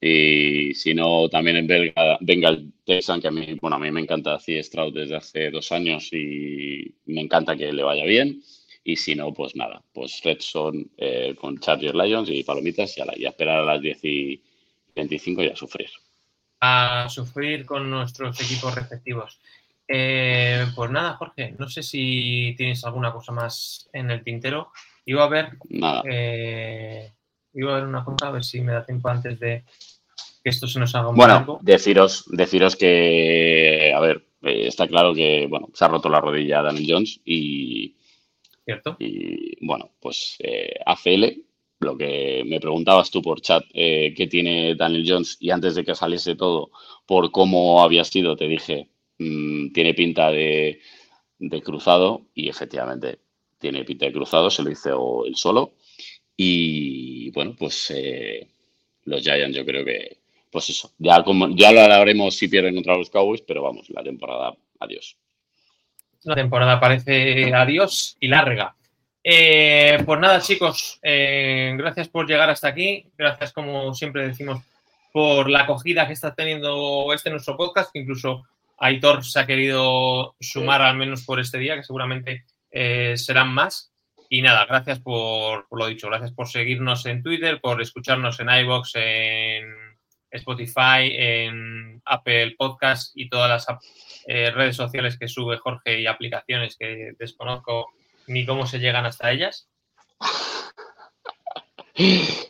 Speaker 5: Y si no, también en Belga, Bengal Texan, que a mí, bueno, a mí me encanta C. Stroud desde hace dos años y me encanta que le vaya bien. Y si no, pues nada, pues Redson eh, con Chargers Lions y Palomitas y a, la- y a esperar a las 10 y 25 y a sufrir.
Speaker 4: a sufrir con nuestros equipos respectivos. Eh, pues nada, Jorge, no sé si tienes alguna cosa más en el tintero. Iba a ver,
Speaker 5: Nada,
Speaker 4: eh, iba a ver una cosa, a ver si me da tiempo antes de que esto se nos haga muy
Speaker 5: Bueno,
Speaker 4: largo.
Speaker 5: deciros, deciros que, a ver, eh, está claro que, bueno, se ha roto la rodilla Daniel Jones y,
Speaker 4: ¿Cierto?
Speaker 5: y, bueno, pues ACL, lo que me preguntabas tú por chat, eh, qué tiene Daniel Jones y antes de que saliese todo, por cómo había sido, te dije, mm, tiene pinta de, de cruzado y efectivamente tiene pinta de cruzado, se lo hizo él solo y bueno, pues eh, los Giants yo creo que, pues eso, ya, como, ya lo hablaremos si pierden contra los Cowboys, pero vamos, la temporada, adiós.
Speaker 4: La temporada parece adiós y larga. Eh, pues nada, chicos, eh, gracias por llegar hasta aquí. Gracias, como siempre decimos, por la acogida que está teniendo este nuestro podcast, que incluso Aitor se ha querido sumar al menos por este día, que seguramente eh, serán más. Y nada, gracias por, por lo dicho, gracias por seguirnos en Twitter, por escucharnos en iBox, en Spotify, en Apple Podcast y todas las redes sociales que sube Jorge y aplicaciones que desconozco ni cómo se llegan hasta ellas.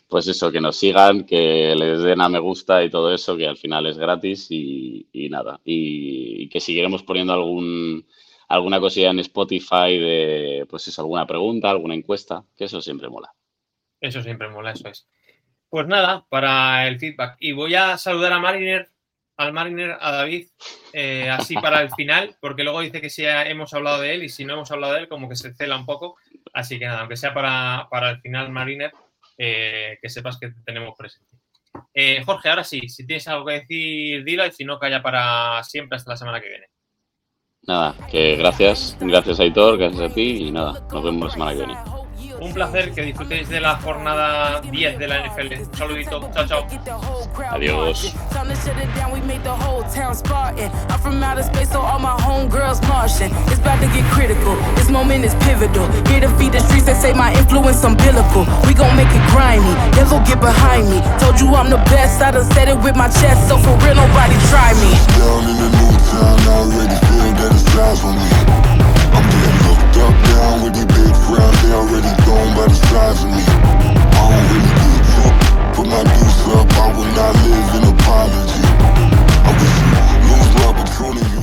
Speaker 5: Pues eso, que nos sigan, que les den a me gusta y todo eso, que al final es gratis y, y nada. Y, y que seguiremos poniendo algún, alguna cosilla en Spotify de, pues eso, alguna pregunta, alguna encuesta, que eso siempre mola.
Speaker 4: Eso siempre mola, eso es. Pues nada, para el feedback. Y voy a saludar a Mariner, al Mariner, a David, eh, así para el final, porque luego dice que si hemos hablado de él y si no hemos hablado de él, como que se cela un poco. Así que nada, aunque sea para, para el final, Mariner, eh, que sepas que te tenemos presente. Eh, Jorge, ahora sí, si tienes algo que decir, dilo y si no, calla para siempre hasta la semana que viene.
Speaker 5: Nada, que gracias, gracias Aitor, gracias a ti y nada, nos vemos la semana que viene.
Speaker 4: Un placer que disfrutéis de la jornada 10 de la NFL. Un saludito, chao, chao.
Speaker 5: Adiós.
Speaker 7: Down, we made the whole town Spartan. I'm from outer space, so all my homegirls Martian. It's about to get critical. This moment is pivotal. Here to feed the streets, they say my influence umbilical. We gon' make it grimy. They'll go get behind me. Told you I'm the best. I done said it with my chest, so for real, nobody try me.
Speaker 8: Down in the new town, already feel that it's time for me. Up down with these big crowds, they already gone by the size of me. I don't really give a fuck, put my deuce up, I will not live in apology. I wish you lose the opportunity.